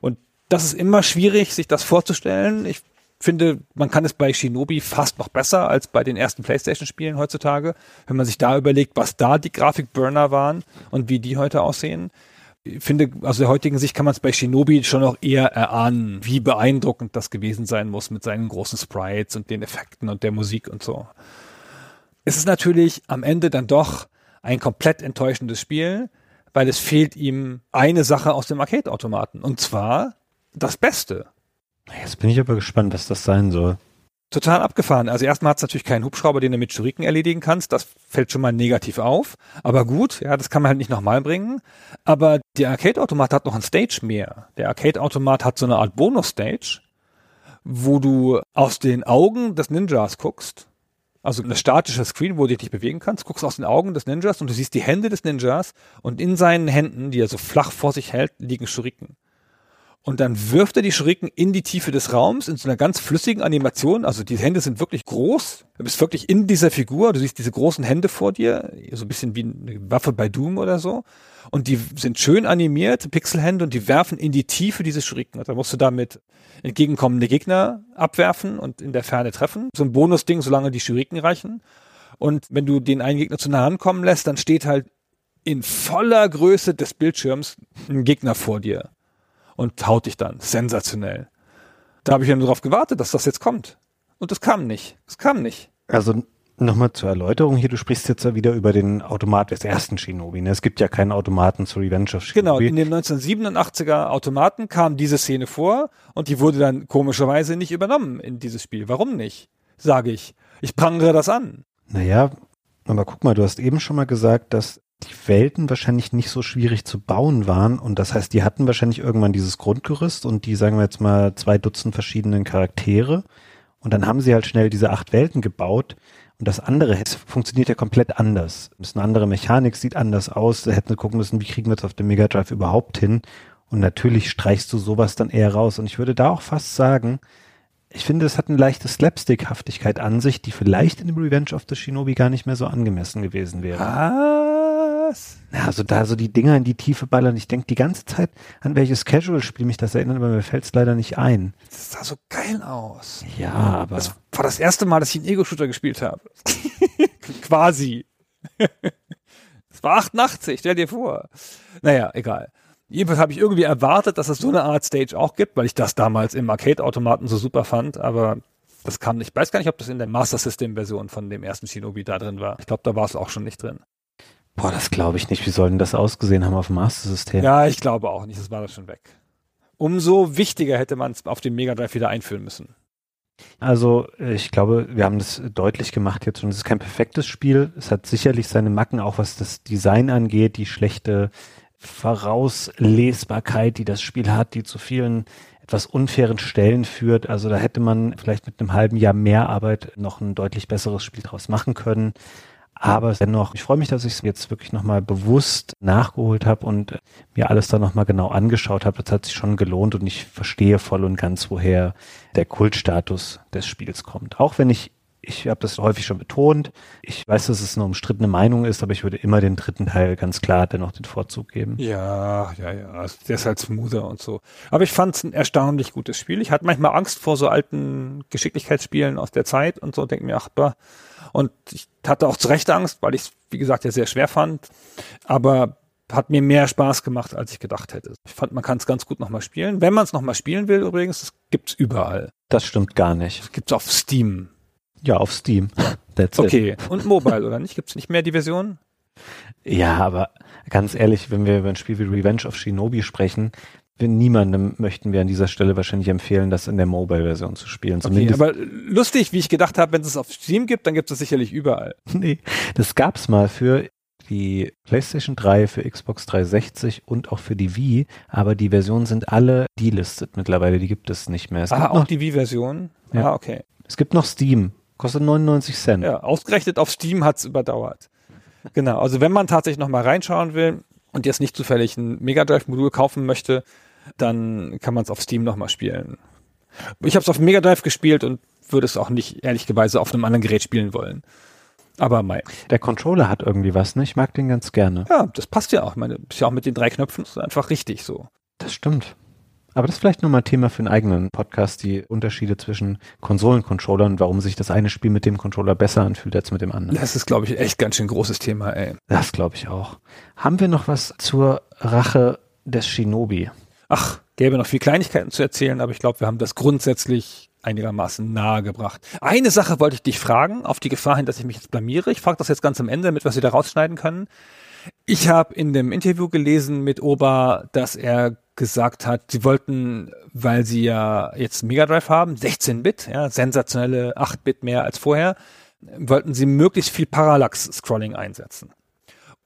Und das ist immer schwierig, sich das vorzustellen. Ich finde, man kann es bei Shinobi fast noch besser als bei den ersten PlayStation-Spielen heutzutage, wenn man sich da überlegt, was da die Grafikburner waren und wie die heute aussehen finde, aus der heutigen Sicht kann man es bei Shinobi schon noch eher erahnen, wie beeindruckend das gewesen sein muss mit seinen großen Sprites und den Effekten und der Musik und so. Es ist natürlich am Ende dann doch ein komplett enttäuschendes Spiel, weil es fehlt ihm eine Sache aus dem Arcade-Automaten und zwar das Beste. Jetzt bin ich aber gespannt, was das sein soll total abgefahren. Also erstmal hat es natürlich keinen Hubschrauber, den du mit Schuriken erledigen kannst. Das fällt schon mal negativ auf. Aber gut, ja, das kann man halt nicht nochmal bringen. Aber der Arcade-Automat hat noch ein Stage mehr. Der Arcade-Automat hat so eine Art Bonus-Stage, wo du aus den Augen des Ninjas guckst. Also eine statische Screen, wo du dich bewegen kannst, guckst aus den Augen des Ninjas und du siehst die Hände des Ninjas und in seinen Händen, die er so flach vor sich hält, liegen Schuriken. Und dann wirft er die Schuriken in die Tiefe des Raums in so einer ganz flüssigen Animation. Also die Hände sind wirklich groß. Du bist wirklich in dieser Figur. Du siehst diese großen Hände vor dir. So ein bisschen wie eine Waffe bei Doom oder so. Und die sind schön animiert, Pixelhände, und die werfen in die Tiefe diese Schuriken. Und dann musst du damit entgegenkommende Gegner abwerfen und in der Ferne treffen. So ein Bonusding, solange die Schuriken reichen. Und wenn du den einen Gegner zu nah ankommen lässt, dann steht halt in voller Größe des Bildschirms ein Gegner vor dir und haut dich dann. Sensationell. Da habe ich ja nur darauf gewartet, dass das jetzt kommt. Und es kam nicht. Es kam nicht. Also nochmal zur Erläuterung hier, du sprichst jetzt ja wieder über den Automat des ersten Shinobi. Ne? Es gibt ja keinen Automaten zu Revenge of Shinobi. Genau, in dem 1987er Automaten kam diese Szene vor und die wurde dann komischerweise nicht übernommen in dieses Spiel. Warum nicht? sage ich. Ich prangere das an. Naja, aber guck mal, du hast eben schon mal gesagt, dass die Welten wahrscheinlich nicht so schwierig zu bauen waren und das heißt, die hatten wahrscheinlich irgendwann dieses Grundgerüst und die, sagen wir jetzt mal, zwei Dutzend verschiedenen Charaktere und dann haben sie halt schnell diese acht Welten gebaut und das andere funktioniert ja komplett anders. Das ist eine andere Mechanik, sieht anders aus. Da hätten wir gucken müssen, wie kriegen wir es auf dem Mega Drive überhaupt hin. Und natürlich streichst du sowas dann eher raus. Und ich würde da auch fast sagen, ich finde, es hat eine leichte Slapstick-Haftigkeit an sich, die vielleicht in dem Revenge of the Shinobi gar nicht mehr so angemessen gewesen wäre. Was? Ja, also da so die Dinger in die Tiefe ballern. Ich denke die ganze Zeit, an welches Casual-Spiel mich das erinnert, aber mir fällt es leider nicht ein. Das sah so geil aus. Ja, aber. Das war das erste Mal, dass ich einen Ego-Shooter gespielt habe. *laughs* Quasi. Das war 88, stell dir vor. Naja, egal. Jedenfalls habe ich irgendwie erwartet, dass es so eine Art Stage auch gibt, weil ich das damals im Arcade-Automaten so super fand, aber das kam nicht. Ich weiß gar nicht, ob das in der Master System-Version von dem ersten Shinobi da drin war. Ich glaube, da war es auch schon nicht drin. Boah, das glaube ich nicht. Wie soll denn das ausgesehen haben auf dem Master System? Ja, ich glaube auch nicht. Das war das schon weg. Umso wichtiger hätte man es auf dem Mega Drive wieder einführen müssen. Also ich glaube, wir haben das deutlich gemacht jetzt und es ist kein perfektes Spiel. Es hat sicherlich seine Macken, auch was das Design angeht, die schlechte Vorauslesbarkeit, die das Spiel hat, die zu vielen etwas unfairen Stellen führt. Also da hätte man vielleicht mit einem halben Jahr mehr Arbeit noch ein deutlich besseres Spiel draus machen können. Aber dennoch, ich freue mich, dass ich es jetzt wirklich nochmal bewusst nachgeholt habe und mir alles da nochmal genau angeschaut habe. Das hat sich schon gelohnt und ich verstehe voll und ganz, woher der Kultstatus des Spiels kommt. Auch wenn ich ich habe das häufig schon betont. Ich weiß, dass es eine umstrittene Meinung ist, aber ich würde immer den dritten Teil ganz klar dennoch den Vorzug geben. Ja, ja, ja. Also der ist halt smoother und so. Aber ich fand es ein erstaunlich gutes Spiel. Ich hatte manchmal Angst vor so alten Geschicklichkeitsspielen aus der Zeit und so, denke mir, ach, bah. Und ich hatte auch zu Recht Angst, weil ich es, wie gesagt, ja sehr schwer fand. Aber hat mir mehr Spaß gemacht, als ich gedacht hätte. Ich fand, man kann es ganz gut nochmal spielen. Wenn man es nochmal spielen will, übrigens, das gibt's überall. Das stimmt gar nicht. Das gibt's auf Steam. Ja, auf Steam. *laughs* That's okay. It. Und *laughs* Mobile, oder nicht? Gibt's nicht mehr die Version? Ja, aber ganz ehrlich, wenn wir über ein Spiel wie Revenge of Shinobi sprechen, niemandem möchten wir an dieser Stelle wahrscheinlich empfehlen, das in der Mobile-Version zu spielen. Zumindest okay, aber lustig, wie ich gedacht habe, wenn es es auf Steam gibt, dann gibt es sicherlich überall. *laughs* Nee, das gab's mal für die PlayStation 3, für Xbox 360 und auch für die Wii, aber die Versionen sind alle delistet mittlerweile, die gibt es nicht mehr. Es ah, auch die Wii-Version? Ja. Ah, okay. Es gibt noch Steam, Kostet 99 Cent. Ja, ausgerechnet auf Steam hat's überdauert. Genau, also wenn man tatsächlich nochmal reinschauen will und jetzt nicht zufällig ein Mega Drive-Modul kaufen möchte, dann kann man es auf Steam nochmal spielen. Ich habe es auf Mega Drive gespielt und würde es auch nicht ehrlicherweise auf einem anderen Gerät spielen wollen. Aber mei. Der Controller hat irgendwie was, ne? Ich mag den ganz gerne. Ja, das passt ja auch. Ich meine, ist ja auch mit den drei Knöpfen ist einfach richtig so. Das stimmt. Aber das ist vielleicht nochmal Thema für einen eigenen Podcast, die Unterschiede zwischen Konsolencontrollern und warum sich das eine Spiel mit dem Controller besser anfühlt als mit dem anderen. Das ist, glaube ich, echt ganz schön großes Thema, ey. Das glaube ich auch. Haben wir noch was zur Rache des Shinobi? Ach, gäbe noch viel Kleinigkeiten zu erzählen, aber ich glaube, wir haben das grundsätzlich einigermaßen nahe gebracht. Eine Sache wollte ich dich fragen, auf die Gefahr hin, dass ich mich jetzt blamiere. Ich frage das jetzt ganz am Ende, damit wir sie da rausschneiden können. Ich habe in dem Interview gelesen mit Oba, dass er gesagt hat, sie wollten, weil sie ja jetzt Mega Drive haben, 16-Bit, ja, sensationelle 8-Bit mehr als vorher, wollten sie möglichst viel Parallax-Scrolling einsetzen.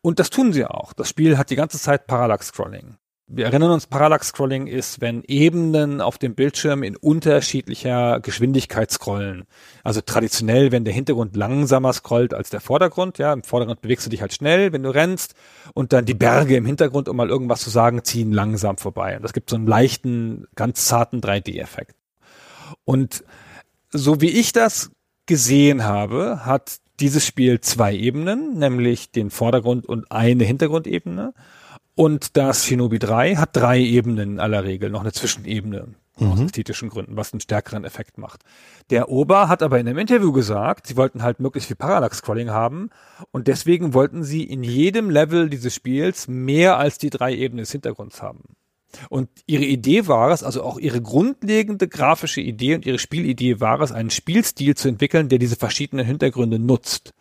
Und das tun sie auch. Das Spiel hat die ganze Zeit Parallax-Scrolling. Wir erinnern uns, Parallax-Scrolling ist, wenn Ebenen auf dem Bildschirm in unterschiedlicher Geschwindigkeit scrollen. Also traditionell, wenn der Hintergrund langsamer scrollt als der Vordergrund. Ja, im Vordergrund bewegst du dich halt schnell, wenn du rennst. Und dann die Berge im Hintergrund, um mal irgendwas zu sagen, ziehen langsam vorbei. Und das gibt so einen leichten, ganz zarten 3D-Effekt. Und so wie ich das gesehen habe, hat dieses Spiel zwei Ebenen, nämlich den Vordergrund und eine Hintergrundebene. Und das Shinobi 3 hat drei Ebenen in aller Regel, noch eine Zwischenebene. Mhm. Aus ästhetischen Gründen, was einen stärkeren Effekt macht. Der Ober hat aber in einem Interview gesagt, sie wollten halt möglichst viel Parallax-Scrolling haben und deswegen wollten sie in jedem Level dieses Spiels mehr als die drei Ebenen des Hintergrunds haben. Und ihre Idee war es, also auch ihre grundlegende grafische Idee und ihre Spielidee war es, einen Spielstil zu entwickeln, der diese verschiedenen Hintergründe nutzt.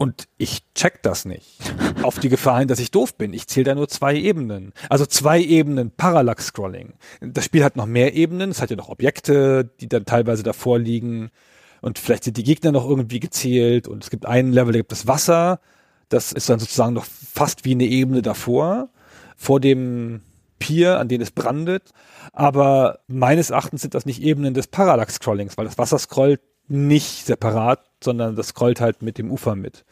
Und ich check das nicht. Auf die Gefahr hin, dass ich doof bin. Ich zähle da nur zwei Ebenen. Also zwei Ebenen Parallax-Scrolling. Das Spiel hat noch mehr Ebenen. Es hat ja noch Objekte, die dann teilweise davor liegen. und vielleicht sind die Gegner noch irgendwie gezählt und es gibt einen Level, da gibt es Wasser, das ist dann sozusagen noch fast wie eine Ebene davor, vor dem Pier, an den es brandet. Aber meines Erachtens sind das nicht Ebenen des Parallax-Scrollings, weil das Wasser scrollt nicht separat, sondern das scrollt halt mit dem Ufer mit.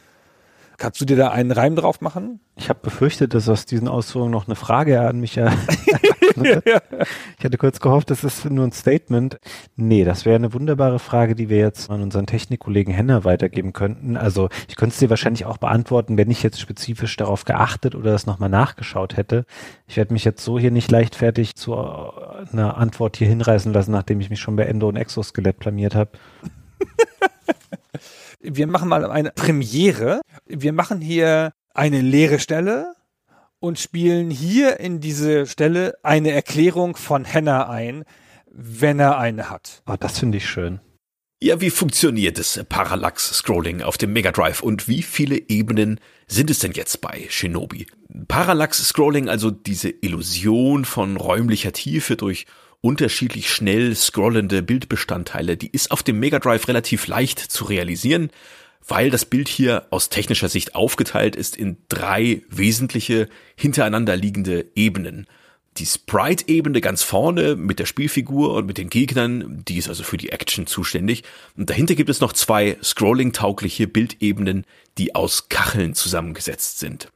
Kannst du dir da einen Reim drauf machen? Ich habe befürchtet, dass aus diesen Ausführungen noch eine Frage an mich ja. *laughs* *laughs* ich hatte kurz gehofft, das ist nur ein Statement. Nee, das wäre eine wunderbare Frage, die wir jetzt an unseren Technikkollegen Henner weitergeben könnten. Also ich könnte es dir wahrscheinlich auch beantworten, wenn ich jetzt spezifisch darauf geachtet oder das nochmal nachgeschaut hätte. Ich werde mich jetzt so hier nicht leichtfertig zu äh, einer Antwort hier hinreißen lassen, nachdem ich mich schon bei Endo und Exoskelett blamiert habe. *laughs* wir machen mal eine Premiere. Wir machen hier eine leere Stelle und spielen hier in diese Stelle eine Erklärung von Henna ein, wenn er eine hat. Oh, das finde ich schön. Ja, wie funktioniert das Parallax-Scrolling auf dem Mega Drive und wie viele Ebenen sind es denn jetzt bei Shinobi? Parallax-Scrolling, also diese Illusion von räumlicher Tiefe durch unterschiedlich schnell scrollende Bildbestandteile, die ist auf dem Mega Drive relativ leicht zu realisieren, weil das Bild hier aus technischer Sicht aufgeteilt ist in drei wesentliche hintereinander liegende Ebenen. Die Sprite-Ebene ganz vorne mit der Spielfigur und mit den Gegnern, die ist also für die Action zuständig. Und dahinter gibt es noch zwei scrolling-taugliche Bildebenen, die aus Kacheln zusammengesetzt sind.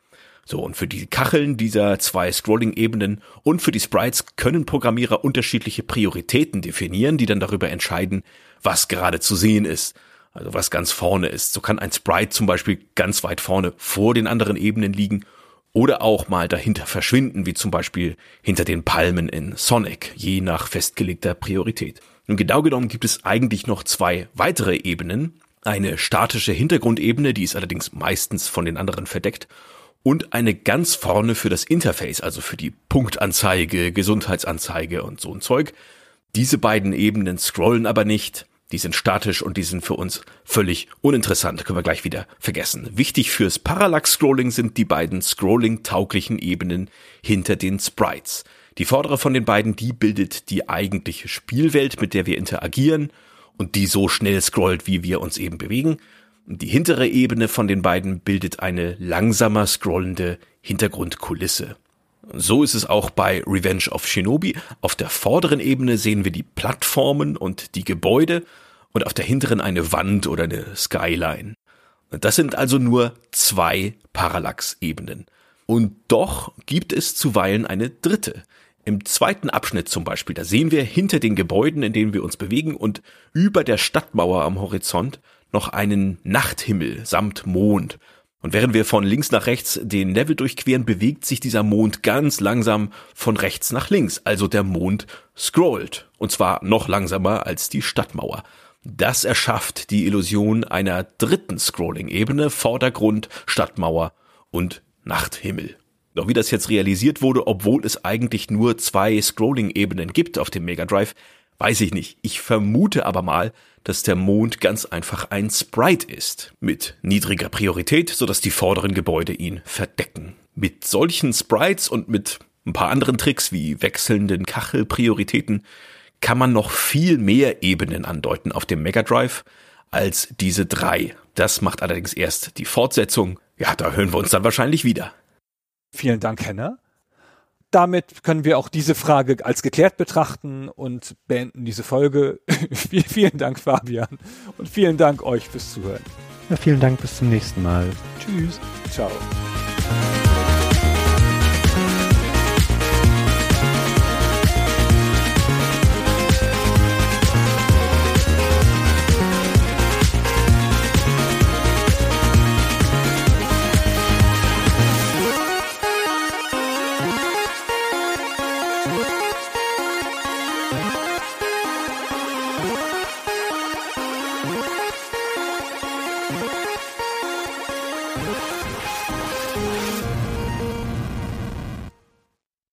So, und für die Kacheln dieser zwei Scrolling-Ebenen und für die Sprites können Programmierer unterschiedliche Prioritäten definieren, die dann darüber entscheiden, was gerade zu sehen ist. Also was ganz vorne ist. So kann ein Sprite zum Beispiel ganz weit vorne vor den anderen Ebenen liegen oder auch mal dahinter verschwinden, wie zum Beispiel hinter den Palmen in Sonic, je nach festgelegter Priorität. Und genau genommen gibt es eigentlich noch zwei weitere Ebenen. Eine statische Hintergrundebene, die ist allerdings meistens von den anderen verdeckt und eine ganz vorne für das Interface, also für die Punktanzeige, Gesundheitsanzeige und so ein Zeug. Diese beiden Ebenen scrollen aber nicht. Die sind statisch und die sind für uns völlig uninteressant. Können wir gleich wieder vergessen. Wichtig fürs Parallax-Scrolling sind die beiden scrolling-tauglichen Ebenen hinter den Sprites. Die vordere von den beiden, die bildet die eigentliche Spielwelt, mit der wir interagieren und die so schnell scrollt, wie wir uns eben bewegen. Die hintere Ebene von den beiden bildet eine langsamer scrollende Hintergrundkulisse. So ist es auch bei Revenge of Shinobi. Auf der vorderen Ebene sehen wir die Plattformen und die Gebäude und auf der hinteren eine Wand oder eine Skyline. Das sind also nur zwei Parallax-Ebenen. Und doch gibt es zuweilen eine dritte. Im zweiten Abschnitt zum Beispiel, da sehen wir hinter den Gebäuden, in denen wir uns bewegen und über der Stadtmauer am Horizont noch einen Nachthimmel samt Mond. Und während wir von links nach rechts den Level durchqueren, bewegt sich dieser Mond ganz langsam von rechts nach links. Also der Mond scrollt. Und zwar noch langsamer als die Stadtmauer. Das erschafft die Illusion einer dritten Scrolling-Ebene, Vordergrund, Stadtmauer und Nachthimmel. Doch wie das jetzt realisiert wurde, obwohl es eigentlich nur zwei Scrolling-Ebenen gibt auf dem Mega Drive, weiß ich nicht. Ich vermute aber mal, dass der Mond ganz einfach ein Sprite ist, mit niedriger Priorität, sodass die vorderen Gebäude ihn verdecken. Mit solchen Sprites und mit ein paar anderen Tricks wie wechselnden Kachelprioritäten kann man noch viel mehr Ebenen andeuten auf dem Mega Drive als diese drei. Das macht allerdings erst die Fortsetzung. Ja, da hören wir uns dann wahrscheinlich wieder. Vielen Dank, Henner damit können wir auch diese Frage als geklärt betrachten und beenden diese Folge. *laughs* vielen Dank, Fabian. Und vielen Dank euch fürs Zuhören. Ja, vielen Dank, bis zum nächsten Mal. Tschüss. Ciao.